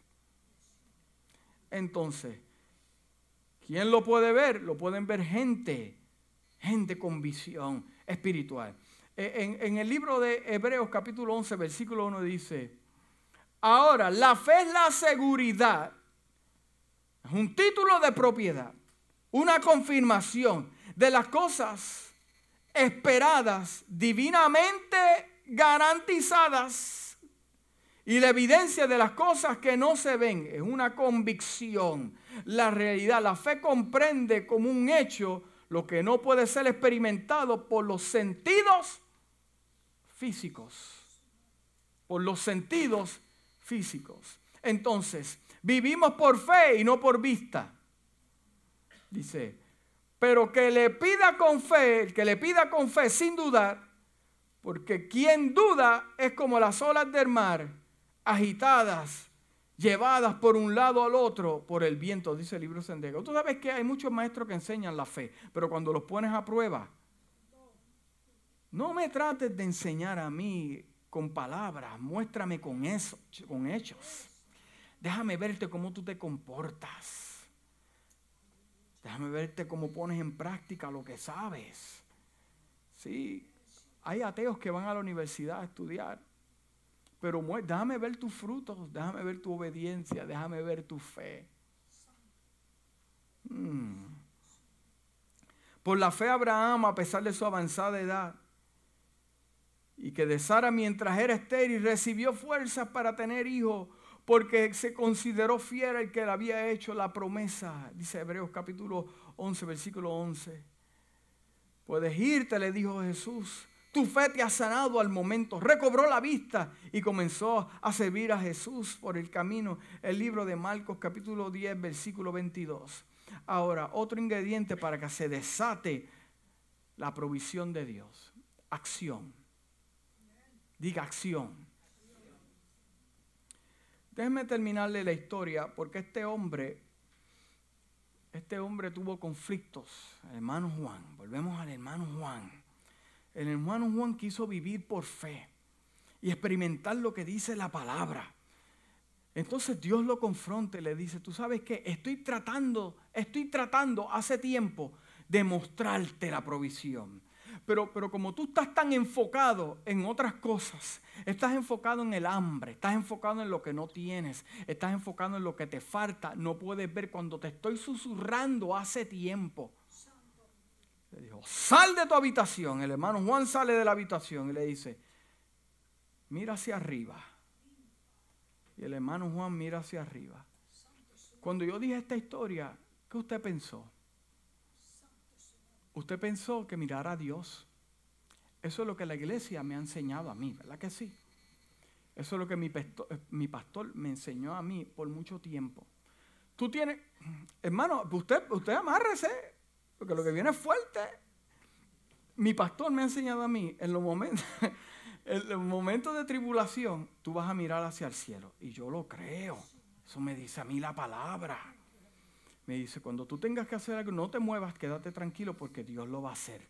Entonces, ¿quién lo puede ver? Lo pueden ver gente, gente con visión espiritual. E, en, en el libro de Hebreos capítulo 11, versículo 1 dice, Ahora, la fe es la seguridad, es un título de propiedad, una confirmación de las cosas esperadas, divinamente garantizadas, y la evidencia de las cosas que no se ven, es una convicción. La realidad, la fe comprende como un hecho lo que no puede ser experimentado por los sentidos físicos, por los sentidos físicos. Entonces, vivimos por fe y no por vista. Dice, pero que le pida con fe, que le pida con fe sin dudar, porque quien duda es como las olas del mar, agitadas, llevadas por un lado al otro por el viento, dice el libro Sendego. Tú sabes que hay muchos maestros que enseñan la fe, pero cuando los pones a prueba, no me trates de enseñar a mí con palabras, muéstrame con eso, con hechos. Déjame verte cómo tú te comportas. Déjame verte cómo pones en práctica lo que sabes. Sí, hay ateos que van a la universidad a estudiar, pero déjame ver tus frutos, déjame ver tu obediencia, déjame ver tu fe. Hmm. Por la fe Abraham, a pesar de su avanzada edad, y que de Sara mientras era estéril recibió fuerzas para tener hijos porque se consideró fiel el que le había hecho la promesa, dice Hebreos capítulo 11, versículo 11. Puedes irte, le dijo Jesús. Tu fe te ha sanado al momento. Recobró la vista y comenzó a servir a Jesús por el camino. El libro de Marcos capítulo 10, versículo 22. Ahora, otro ingrediente para que se desate la provisión de Dios. Acción. Diga acción. Déjenme terminarle la historia porque este hombre, este hombre tuvo conflictos. El hermano Juan, volvemos al hermano Juan. El hermano Juan quiso vivir por fe y experimentar lo que dice la palabra. Entonces Dios lo confronta y le dice, tú sabes que estoy tratando, estoy tratando hace tiempo de mostrarte la provisión. Pero, como tú estás tan enfocado en otras cosas, estás enfocado en el hambre, estás enfocado en lo que no tienes, estás enfocado en lo que te falta, no puedes ver cuando te estoy susurrando hace tiempo. Le dijo, sal de tu habitación. El hermano Juan sale de la habitación y le dice, mira hacia arriba. Y el hermano Juan mira hacia arriba. Cuando yo dije esta historia, ¿qué usted pensó? Usted pensó que mirara a Dios. Eso es lo que la iglesia me ha enseñado a mí, ¿verdad que sí? Eso es lo que mi pastor, me enseñó a mí por mucho tiempo. Tú tienes, hermano, usted, usted amárrese, porque lo que viene es fuerte. Mi pastor me ha enseñado a mí, en los momentos, en los momentos de tribulación, tú vas a mirar hacia el cielo. Y yo lo creo. Eso me dice a mí la palabra me dice, cuando tú tengas que hacer algo, no te muevas, quédate tranquilo porque Dios lo va a hacer.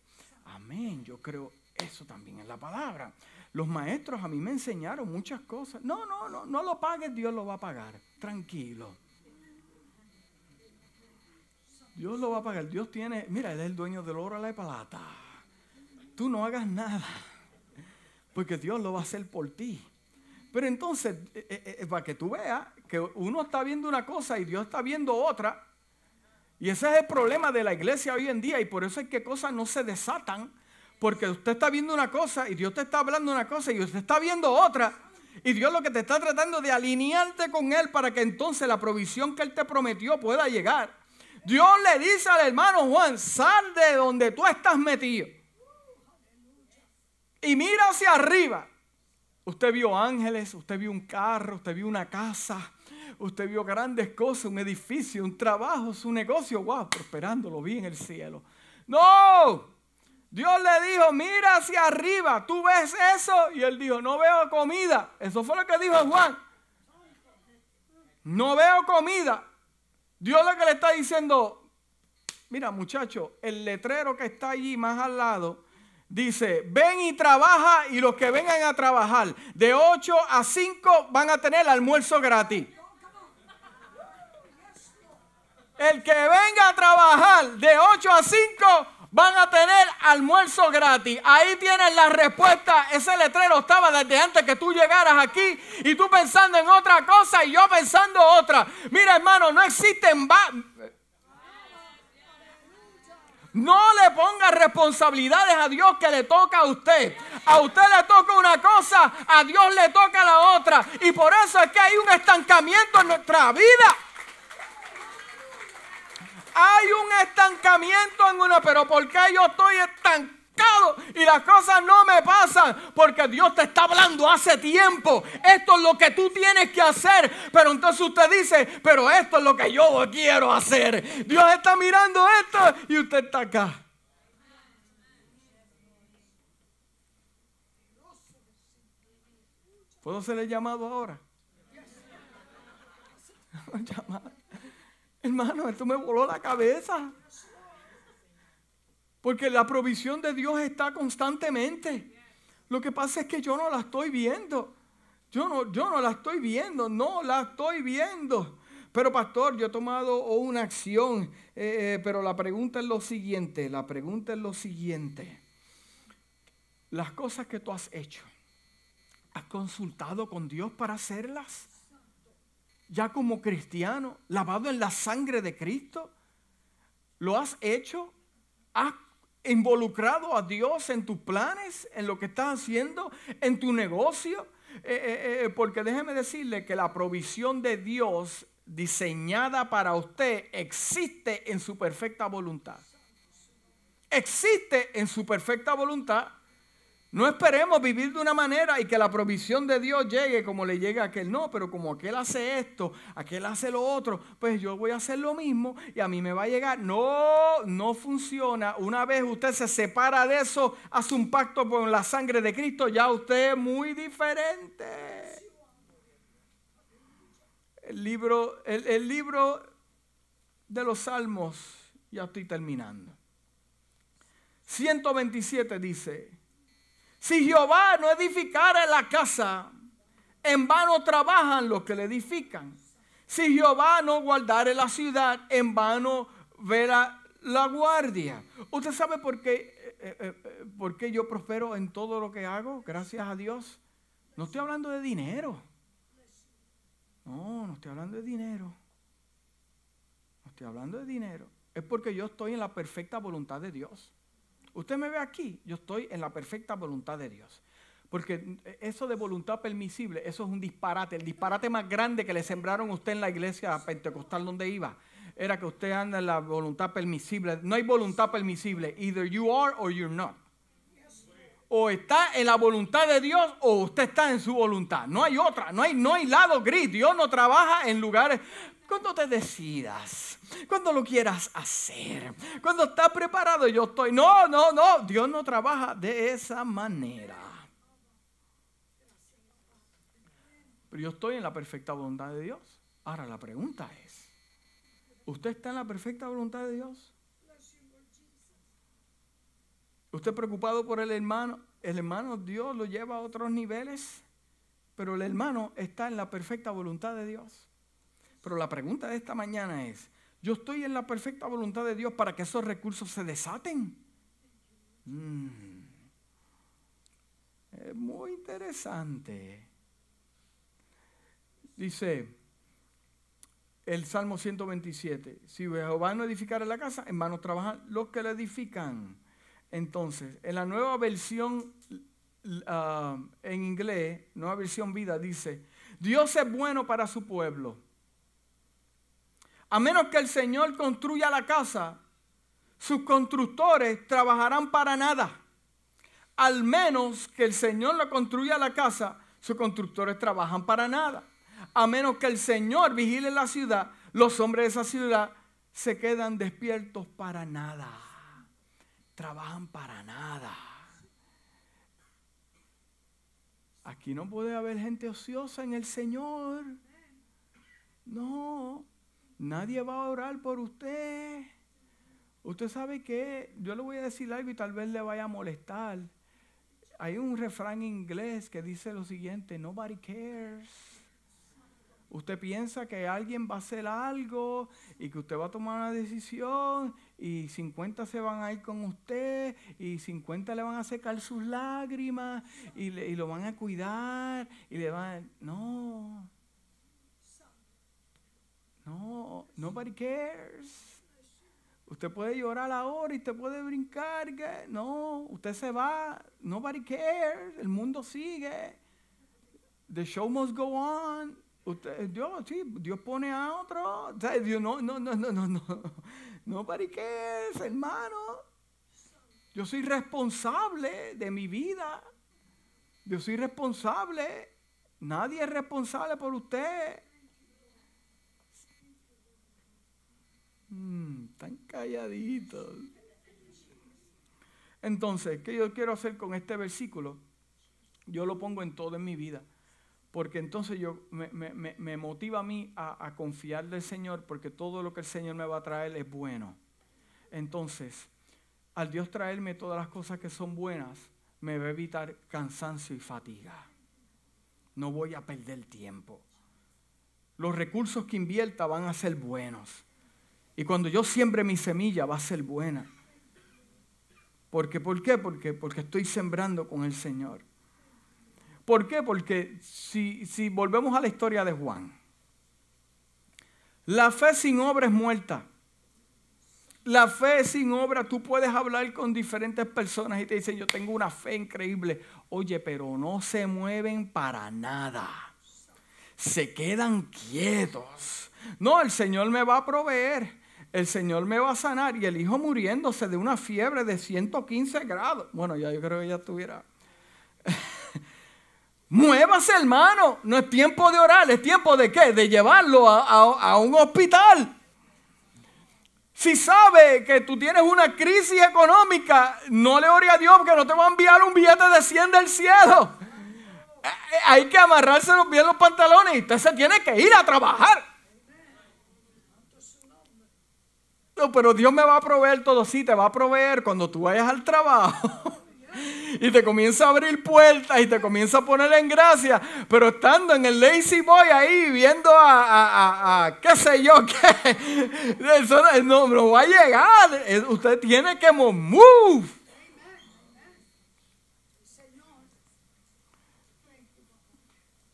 Amén, yo creo Eso también es la palabra. Los maestros a mí me enseñaron muchas cosas. No, no, no, no lo pagues, Dios lo va a pagar. Tranquilo. Dios lo va a pagar. Dios tiene, mira, Él es el dueño del oro y la plata. Tú no hagas nada, porque Dios lo va a hacer por ti. Pero entonces, eh, eh, eh, para que tú veas que uno está viendo una cosa y Dios está viendo otra, y ese es el problema de la iglesia hoy en día, y por eso es que cosas no se desatan porque usted está viendo una cosa y Dios te está hablando una cosa y usted está viendo otra. Y Dios lo que te está tratando de alinearte con Él para que entonces la provisión que Él te prometió pueda llegar. Dios le dice al hermano Juan, sal de donde tú estás metido. Y mira hacia arriba. Usted vio ángeles, usted vio un carro, usted vio una casa, usted vio grandes cosas, un edificio, un trabajo, su negocio, wow, prosperando, lo vi en el cielo. No, Dios le dijo, mira hacia arriba, ¿tú ves eso? Y él dijo, no veo comida. Eso fue lo que dijo Juan. No veo comida. Dios lo que le está diciendo, mira muchacho, el letrero que está allí más al lado, dice, ven y trabaja y los que vengan a trabajar de 8 a 5 van a tener almuerzo gratis. El que venga a trabajar de 8 a 5 van a tener almuerzo gratis. Ahí tienes la respuesta. Ese letrero estaba desde antes que tú llegaras aquí y tú pensando en otra cosa y yo pensando otra. Mira hermano, no existen... No le ponga responsabilidades a Dios que le toca a usted. A usted le toca una cosa, a Dios le toca la otra. Y por eso es que hay un estancamiento en nuestra vida hay un estancamiento en una, pero ¿por qué yo estoy estancado? Y las cosas no me pasan porque Dios te está hablando hace tiempo. Esto es lo que tú tienes que hacer. Pero entonces usted dice, pero esto es lo que yo quiero hacer. Dios está mirando esto y usted está acá. ¿Puedo ser el llamado ahora? llamado. Hermano, esto me voló la cabeza. Porque la provisión de Dios está constantemente. Lo que pasa es que yo no la estoy viendo. Yo no, yo no la estoy viendo, no la estoy viendo. Pero pastor, yo he tomado una acción, eh, eh, pero la pregunta es lo siguiente, la pregunta es lo siguiente. Las cosas que tú has hecho, ¿has consultado con Dios para hacerlas? Ya como cristiano, lavado en la sangre de Cristo? ¿Lo has hecho? ¿Has involucrado a Dios en tus planes, en lo que estás haciendo, en tu negocio? Eh, eh, eh, porque déjeme decirle que la provisión de Dios diseñada para usted existe en su perfecta voluntad. Existe en su perfecta voluntad. No esperemos vivir de una manera y que la provisión de Dios llegue como le llega a aquel. No, pero como aquel hace esto, aquel hace lo otro, pues yo voy a hacer lo mismo y a mí me va a llegar. No, no funciona. Una vez usted se separa de eso, hace un pacto con la sangre de Cristo, ya usted es muy diferente. El libro, el, el libro de los Salmos, ya estoy terminando. 127 dice. Si Jehová no edificara la casa, en vano trabajan los que le edifican. Si Jehová no guardare la ciudad, en vano verá la guardia. ¿Usted sabe por qué, eh, eh, eh, por qué yo prospero en todo lo que hago? Gracias a Dios. No estoy hablando de dinero. No, no estoy hablando de dinero. No estoy hablando de dinero. Es porque yo estoy en la perfecta voluntad de Dios. Usted me ve aquí, yo estoy en la perfecta voluntad de Dios. Porque eso de voluntad permisible, eso es un disparate. El disparate más grande que le sembraron a usted en la iglesia pentecostal donde iba, era que usted anda en la voluntad permisible. No hay voluntad permisible. Either you are or you're not. O está en la voluntad de Dios o usted está en su voluntad. No hay otra, no hay, no hay lado gris. Dios no trabaja en lugares cuando te decidas, cuando lo quieras hacer, cuando estás preparado, yo estoy. No, no, no, Dios no trabaja de esa manera. Pero yo estoy en la perfecta voluntad de Dios. Ahora la pregunta es, ¿usted está en la perfecta voluntad de Dios? ¿Usted preocupado por el hermano? el hermano Dios lo lleva a otros niveles, pero el hermano está en la perfecta voluntad de Dios. Pero la pregunta de esta mañana es, ¿yo estoy en la perfecta voluntad de Dios para que esos recursos se desaten? Mm. Es muy interesante. Dice el Salmo 127, si Jehová no edificara la casa, en vano trabajan los que la edifican. Entonces, en la nueva versión ah, en inglés, nueva versión vida, dice, Dios es bueno para su pueblo. A menos que el Señor construya la casa, sus constructores trabajarán para nada. Al menos que el Señor lo construya la casa, sus constructores trabajan para nada. A menos que el Señor vigile la ciudad, los hombres de esa ciudad se quedan despiertos para nada. Trabajan para nada. Aquí no puede haber gente ociosa en el Señor. No, nadie va a orar por usted. Usted sabe que yo le voy a decir algo y tal vez le vaya a molestar. Hay un refrán inglés que dice lo siguiente, nobody cares. Usted piensa que alguien va a hacer algo y que usted va a tomar una decisión y 50 se van a ir con usted y 50 le van a secar sus lágrimas y, lo van a cuidar y le van a... No. No, nobody cares. Usted puede llorar ahora y usted puede brincar. No, usted se va. Nobody cares. El mundo sigue. The show must go on. Usted, Dios, sí, Dios pone a otro. Dios, no, no, no, no, no. Nobody cares, hermano. Yo soy responsable de mi vida. Yo soy responsable. Nadie es responsable por usted. Mm, tan calladitos. Entonces, ¿qué yo quiero hacer con este versículo? Yo lo pongo en todo en mi vida. Porque entonces yo, me, motiva a mí a, a, confiar del Señor, porque todo lo que el Señor me va a traer es bueno. Entonces, al Dios traerme todas las cosas que son buenas, me va a evitar cansancio y fatiga. No voy a perder tiempo. Los recursos que invierta van a ser buenos. Y cuando yo siembre mi semilla va a ser buena. Porque, ¿Por qué? Porque, porque estoy sembrando con el Señor. ¿Por qué? Porque si, si volvemos a la historia de Juan, la fe sin obra es muerta. La fe sin obra, tú puedes hablar con diferentes personas y te dicen, yo tengo una fe increíble. Oye, pero no se mueven para nada. Se quedan quietos. No, el Señor me va a proveer el Señor me va a sanar y el hijo muriéndose de una fiebre de 115 grados. Bueno, ya yo creo que ya estuviera. Muévase, hermano. No es tiempo de orar, es tiempo de qué? De llevarlo a, un hospital. Si sabe que tú tienes una crisis económica, no le ore a Dios porque no te va a enviar un billete de 100 del cielo. Eh, eh, hay que amarrarse bien los pantalones y usted se tiene que ir a trabajar. Pero Dios me va a proveer todo. Sí, te va a proveer cuando tú vayas al trabajo. y te comienza a abrir puertas y te comienza a poner en gracia, pero estando en el lazy boy ahí viendo a, a, qué sé yo, qué, no, no va a llegar, usted tiene que move.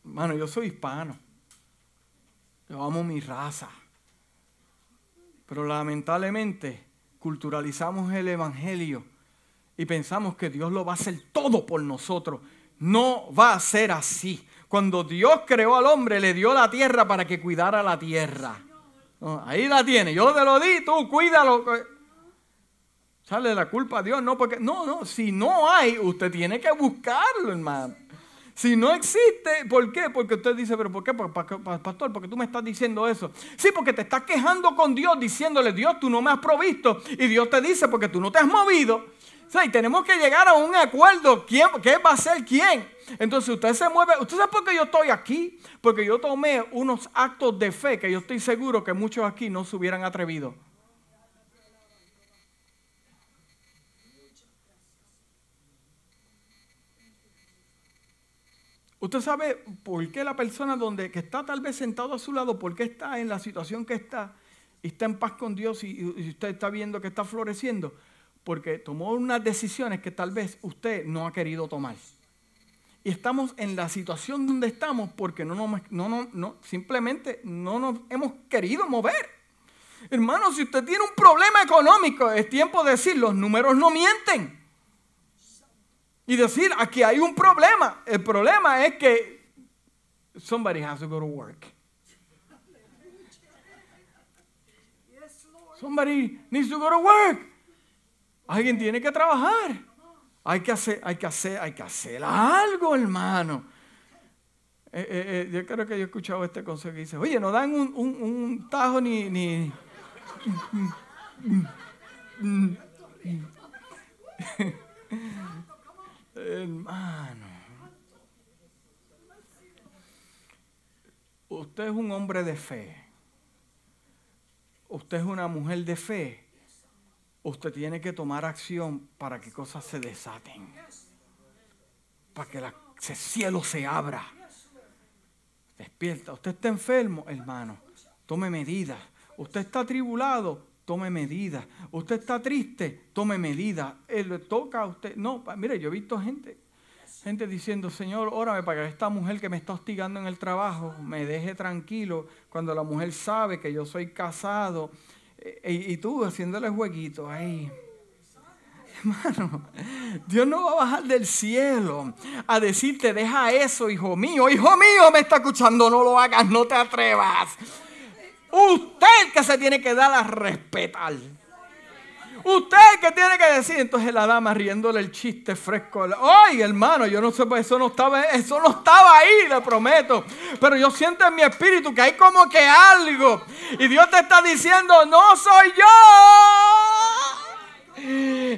Mano, yo soy hispano, yo amo mi raza. Pero lamentablemente culturalizamos el Evangelio y pensamos que Dios lo va a hacer todo por nosotros. No va a ser así. Cuando Dios creó al hombre, le dio la tierra para que cuidara la tierra. ahí la tiene. Yo te lo di, tú cuídalo. Sale la culpa a Dios. No, porque, no, no. Si no hay, usted tiene que buscarlo, hermano. Si no existe, ¿por qué? Porque usted dice, pero ¿por qué? Pastor, porque tú me estás diciendo eso. Sí, porque te estás quejando con Dios, diciéndole, Dios, tú no me has provisto. Y Dios te dice, porque tú no te has movido. O sea, y tenemos que llegar a un acuerdo. ¿Quién, ¿Qué va a ser quién? Entonces usted se mueve. ¿Usted sabe por qué yo estoy aquí? Porque yo tomé unos actos de fe que yo estoy seguro que muchos aquí no se hubieran atrevido. Usted sabe por qué la persona donde, que está tal vez sentado a su lado, por qué está en la situación que está y está en paz con Dios y, usted está viendo que está floreciendo. Porque tomó unas decisiones que tal vez usted no ha querido tomar. Y estamos en la situación donde estamos porque no, no, no, no, simplemente no nos hemos querido mover. Hermano, si usted tiene un problema económico, es tiempo de decir, los números no mienten. Y decir, aquí hay un problema. El problema es que somebody has to go to work. Somebody needs to go to work. Alguien tiene que trabajar. Hay que hacer, hay que hacer, hay que hacer algo, hermano. Eh, eh, eh, yo creo que yo he escuchado este consejo que dice, oye, no dan un, un tajo ni, ni... hermano. Usted es un hombre de fe. Usted es una mujer de fe usted tiene que tomar acción para que cosas se desaten. Para que el cielo se abra. Despierta. Usted está enfermo, hermano. Tome medidas. Usted está tribulado. Tome medidas. Usted está triste. Tome medidas. Le toca a usted. No, mire, yo he visto gente. Gente diciendo, Señor, órame para que esta mujer que me está hostigando en el trabajo me deje tranquilo. Cuando la mujer sabe que yo soy casado y, tú haciéndole jueguito ahí. Hermano, Dios no va a bajar del cielo a decirte, deja eso, hijo mío. Hijo mío, me está escuchando, no lo hagas, no te atrevas. Usted que se tiene que dar a respetar. Usted que tiene que decir, entonces la dama riéndole el chiste fresco. Ay, hermano, yo no sé, pues eso no estaba, eso no estaba ahí, le prometo. Pero yo siento en mi espíritu que hay como que algo. Y Dios te está diciendo, no soy yo.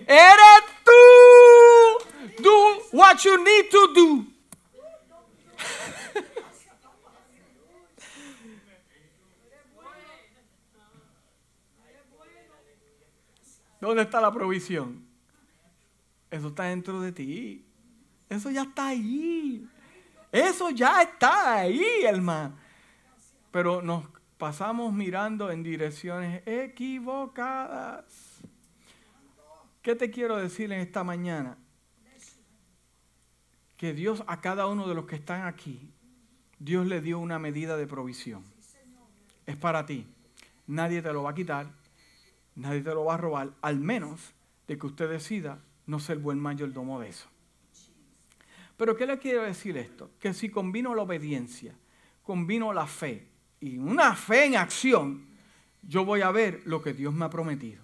Eres tú. Do what you need to do. ¿Dónde está la provisión? Eso está dentro de ti. Eso ya está ahí. Eso ya está ahí, hermano. Pero nos pasamos mirando en direcciones equivocadas. ¿Qué te quiero decir en esta mañana? Que Dios a cada uno de los que están aquí, Dios le dio una medida de provisión. Es para ti. Nadie te lo va a quitar. Nadie te lo va a robar, al menos de que usted decida no ser buen mayordomo de eso. Pero ¿qué le quiero decir esto? Que si combino la obediencia, combino la fe y una fe en acción, yo voy a ver lo que Dios me ha prometido.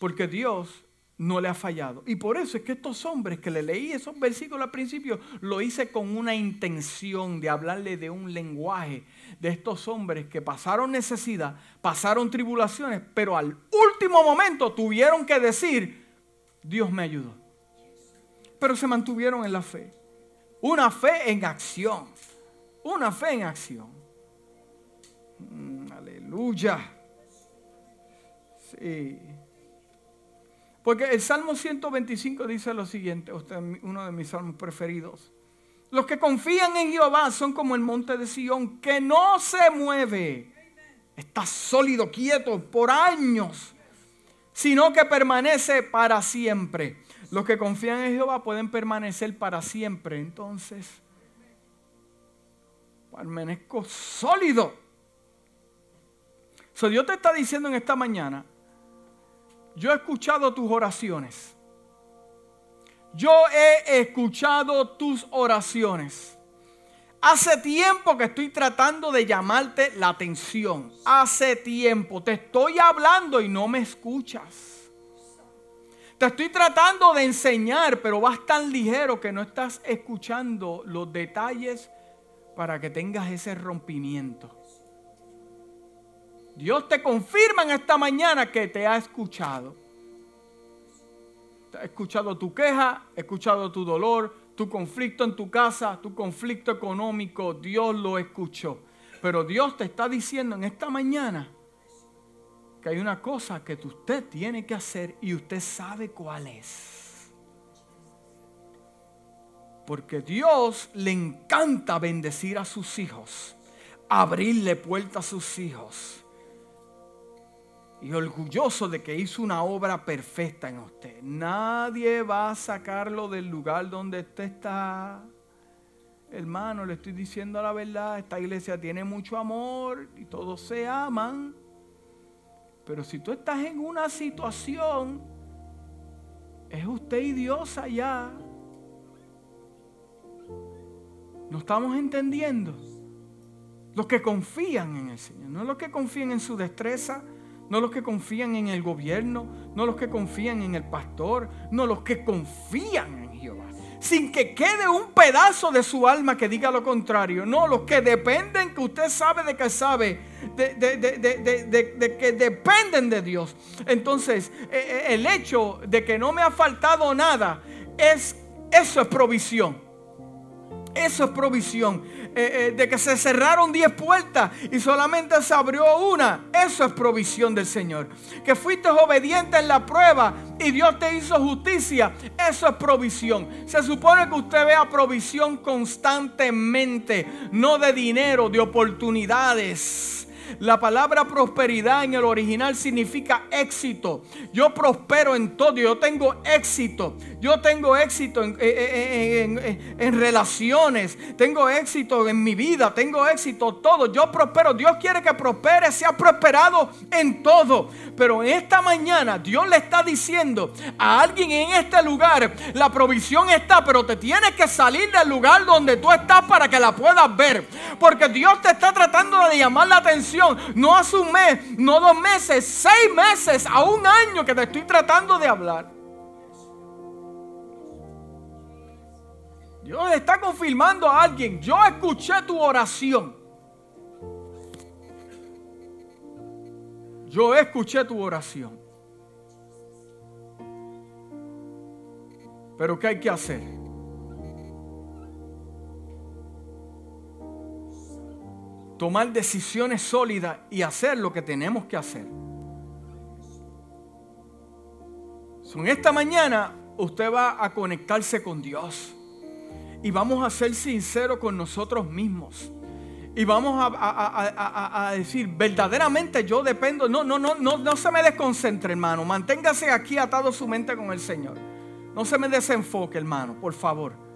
Porque Dios no le ha fallado. Y por eso es que estos hombres que le leí esos versículos al principio, lo hice con una intención de hablarle de un lenguaje de estos hombres que pasaron necesidad, pasaron tribulaciones, pero al último momento tuvieron que decir, Dios me ayudó. Pero se mantuvieron en la fe. Una fe en acción. Una fe en acción. Mm, aleluya. Sí. Porque el Salmo 125 dice lo siguiente, uno de mis salmos preferidos. Los que confían en Jehová son como el monte de Sión, que no se mueve. Está sólido, quieto por años, sino que permanece para siempre. Los que confían en Jehová pueden permanecer para siempre. Entonces, permanezco sólido. Dios te está diciendo en esta mañana, yo he escuchado tus oraciones. Yo he escuchado tus oraciones. Hace tiempo que estoy tratando de llamarte la atención. Hace tiempo te estoy hablando y no me escuchas. Te estoy tratando de enseñar, pero vas tan ligero que no estás escuchando los detalles para que tengas ese rompimiento. Dios te confirma en esta mañana que te ha escuchado. He escuchado tu queja, he escuchado tu dolor, tu conflicto en tu casa, tu conflicto económico. Dios lo escuchó. Pero Dios te está diciendo en esta mañana que hay una cosa que usted tiene que hacer y usted sabe cuál es. Porque Dios le encanta bendecir a sus hijos, abrirle puertas a sus hijos. Y orgulloso de que hizo una obra perfecta en usted. Nadie va a sacarlo del lugar donde usted está. Hermano, le estoy diciendo la verdad, esta iglesia tiene mucho amor y todos se aman. Pero si tú estás en una situación, es usted y Dios allá. ¿No estamos entendiendo? Los que confían en el Señor, no los que confían en su destreza, no los que confían en el gobierno, no los que confían en el pastor, no los que confían en Jehová. Sin que quede un pedazo de su alma que diga lo contrario. No, los que dependen, que usted sabe de que sabe, de, que dependen de Dios. Entonces, eh, eh, el hecho de que no me ha faltado nada, es, eso es provisión. Eso es provisión. Eh, eh, de que se cerraron 10 puertas y solamente se abrió una. Eso es provisión del Señor. Que fuiste obediente en la prueba y Dios te hizo justicia. Eso es provisión. Se supone que usted vea provisión constantemente. No de dinero, de oportunidades la palabra prosperidad en el original significa éxito. Yo prospero en todo, yo tengo éxito. Yo tengo éxito en, relaciones, tengo éxito en mi vida, tengo éxito todo. Yo prospero. Dios quiere que prospere, sea prosperado en todo. Pero en esta mañana Dios le está diciendo a alguien en este lugar, la provisión está, pero te tienes que salir del lugar donde tú estás para que la puedas ver. Porque Dios te está tratando de llamar la atención no hace un mes, no dos meses, seis meses, a un año que te estoy tratando de hablar. Dios está confirmando a alguien, yo escuché tu oración. Yo escuché tu oración. Pero ¿qué hay que hacer? Tomar decisiones sólidas y hacer lo que tenemos que hacer. en esta mañana usted va a conectarse con Dios y vamos a ser sinceros con nosotros mismos. Y vamos a, decir, verdaderamente yo dependo. No, no, no, no, no se me desconcentre, hermano. Manténgase aquí atado su mente con el Señor. No se me desenfoque, hermano, por favor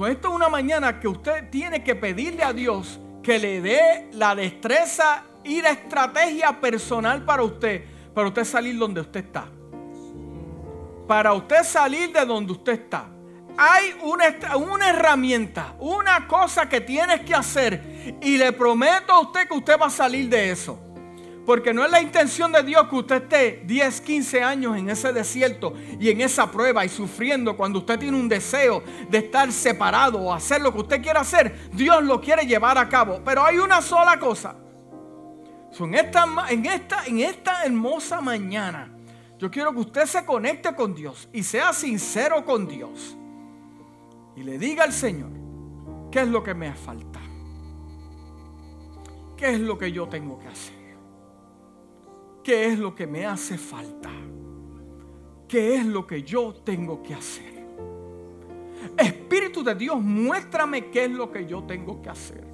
esto es una mañana que usted tiene que pedirle a Dios que le dé la destreza y la estrategia personal para usted, para usted salir donde usted está. Para usted salir de donde usted está. Hay una, una herramienta, una cosa que tienes que hacer y le prometo a usted que usted va a salir de eso. Porque no es la intención de Dios que usted esté 10, 15 años en ese desierto y en esa prueba y sufriendo cuando usted tiene un deseo de estar separado o hacer lo que usted quiera hacer. Dios lo quiere llevar a cabo. Pero hay una sola cosa. en, esta, en, esta, en esta hermosa mañana, yo quiero que usted se conecte con Dios y sea sincero con Dios. Y le diga al Señor, ¿qué es lo que me falta? ¿Qué es lo que yo tengo que hacer? ¿Qué es lo que me hace falta? ¿Qué es lo que yo tengo que hacer? Espíritu de Dios, muéstrame qué es lo que yo tengo que hacer.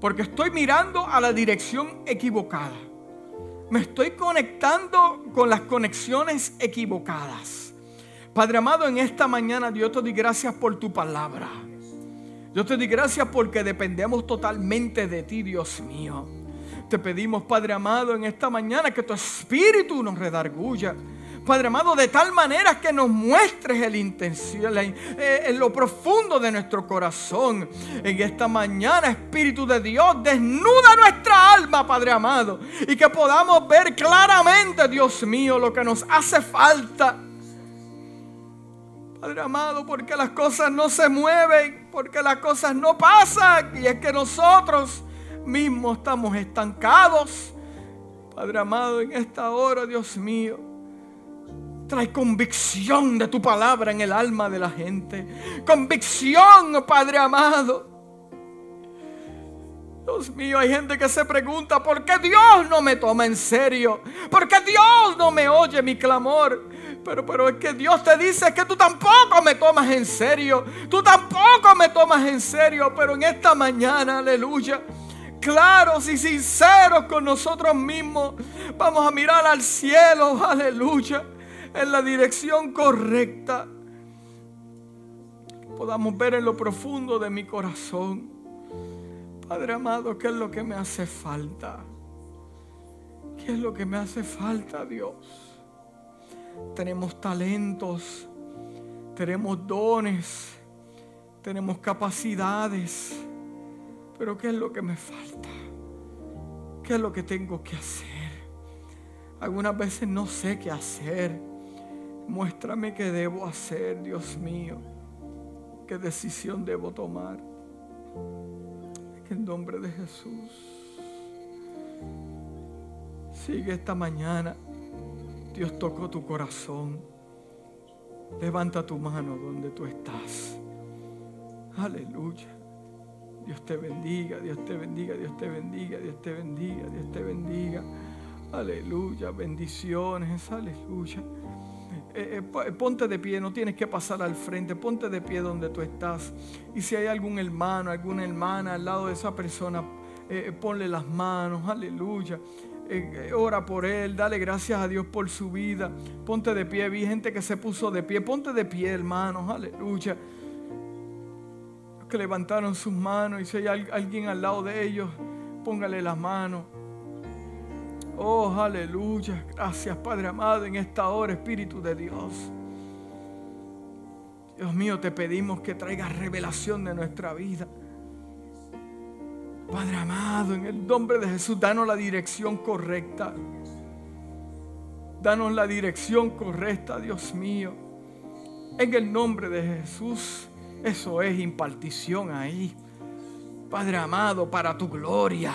Porque estoy mirando a la dirección equivocada. Me estoy conectando con las conexiones equivocadas. Padre amado, en esta mañana Dios te doy gracias por tu palabra. Yo te doy gracias porque dependemos totalmente de ti, Dios mío. Te pedimos, Padre amado, en esta mañana que tu espíritu nos redarguya. Padre amado, de tal manera que nos muestres el intención, eh, en lo profundo de nuestro corazón. En esta mañana, Espíritu de Dios, desnuda nuestra alma, Padre amado, y que podamos ver claramente, Dios mío, lo que nos hace falta. Padre amado, porque las cosas no se mueven, porque las cosas no pasan, y es que nosotros mismos estamos estancados. Padre amado, en esta hora, Dios mío, trae convicción de tu palabra en el alma de la gente. Convicción, Padre amado. Dios mío, hay gente que se pregunta, ¿por qué Dios no me toma en serio? ¿Por qué Dios no me oye mi clamor? Pero, pero es que Dios te dice que tú tampoco me tomas en serio. Tú tampoco me tomas en serio. Pero en esta mañana, aleluya claros y sinceros con nosotros mismos. Vamos a mirar al cielo, aleluya, en la dirección correcta. Podamos ver en lo profundo de mi corazón. Padre amado, ¿qué es lo que me hace falta? ¿Qué es lo que me hace falta, Dios? Tenemos talentos, tenemos dones, tenemos capacidades pero ¿qué es lo que me falta? ¿Qué es lo que tengo que hacer? Algunas veces no sé qué hacer. Muéstrame qué debo hacer, Dios mío. ¿Qué decisión debo tomar? En nombre de Jesús. Sigue esta mañana. Dios tocó tu corazón. Levanta tu mano donde tú estás. Aleluya. Dios te bendiga, Dios te bendiga, Dios te bendiga, Dios te bendiga, Dios te bendiga. Aleluya, bendiciones, aleluya. Eh, eh, ponte de pie, no tienes que pasar al frente, ponte de pie donde tú estás. Y si hay algún hermano, alguna hermana al lado de esa persona, eh, ponle las manos, aleluya. ora por él, dale gracias a Dios por su vida. Ponte de pie, vi gente que se puso de pie, ponte de pie, hermanos, aleluya que levantaron sus manos y si hay alguien al lado de ellos, póngale las manos. Oh, aleluya. Gracias, Padre amado, en esta hora, Espíritu de Dios. Dios mío, te pedimos que traigas revelación de nuestra vida. Padre amado, en el nombre de Jesús, danos la dirección correcta. Danos la dirección correcta, Dios mío. En el nombre de Jesús. Eso es impartición ahí. Padre amado, para tu gloria.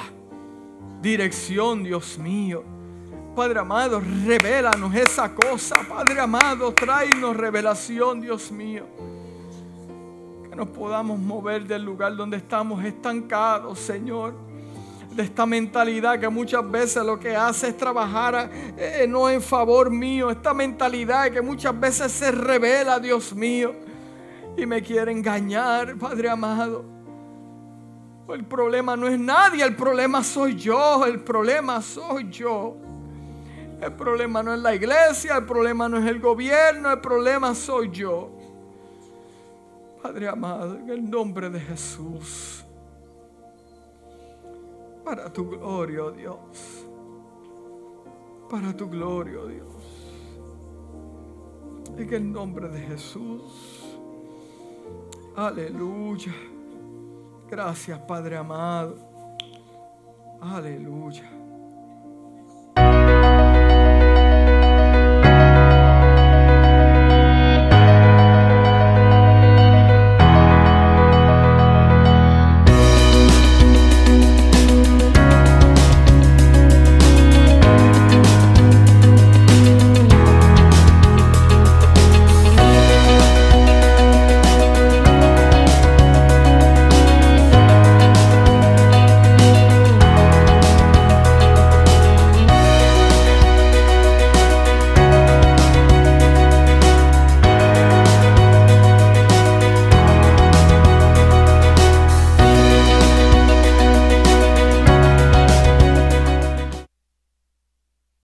Dirección, Dios mío. Padre amado, revélanos esa cosa. Padre amado, tráenos revelación, Dios mío. Que nos podamos mover del lugar donde estamos estancados, Señor. De esta mentalidad que muchas veces lo que hace es trabajar eh, no en favor mío. Esta mentalidad que muchas veces se revela, Dios mío y me quiere engañar, Padre amado. El problema no es nadie, el problema soy yo, el problema soy yo. El problema no es la iglesia, el problema no es el gobierno, el problema soy yo. Padre amado, en el nombre de Jesús, para tu gloria, oh Dios, para tu gloria, oh Dios, en el nombre de Jesús. Aleluya. Gracias, Padre amado. Aleluya.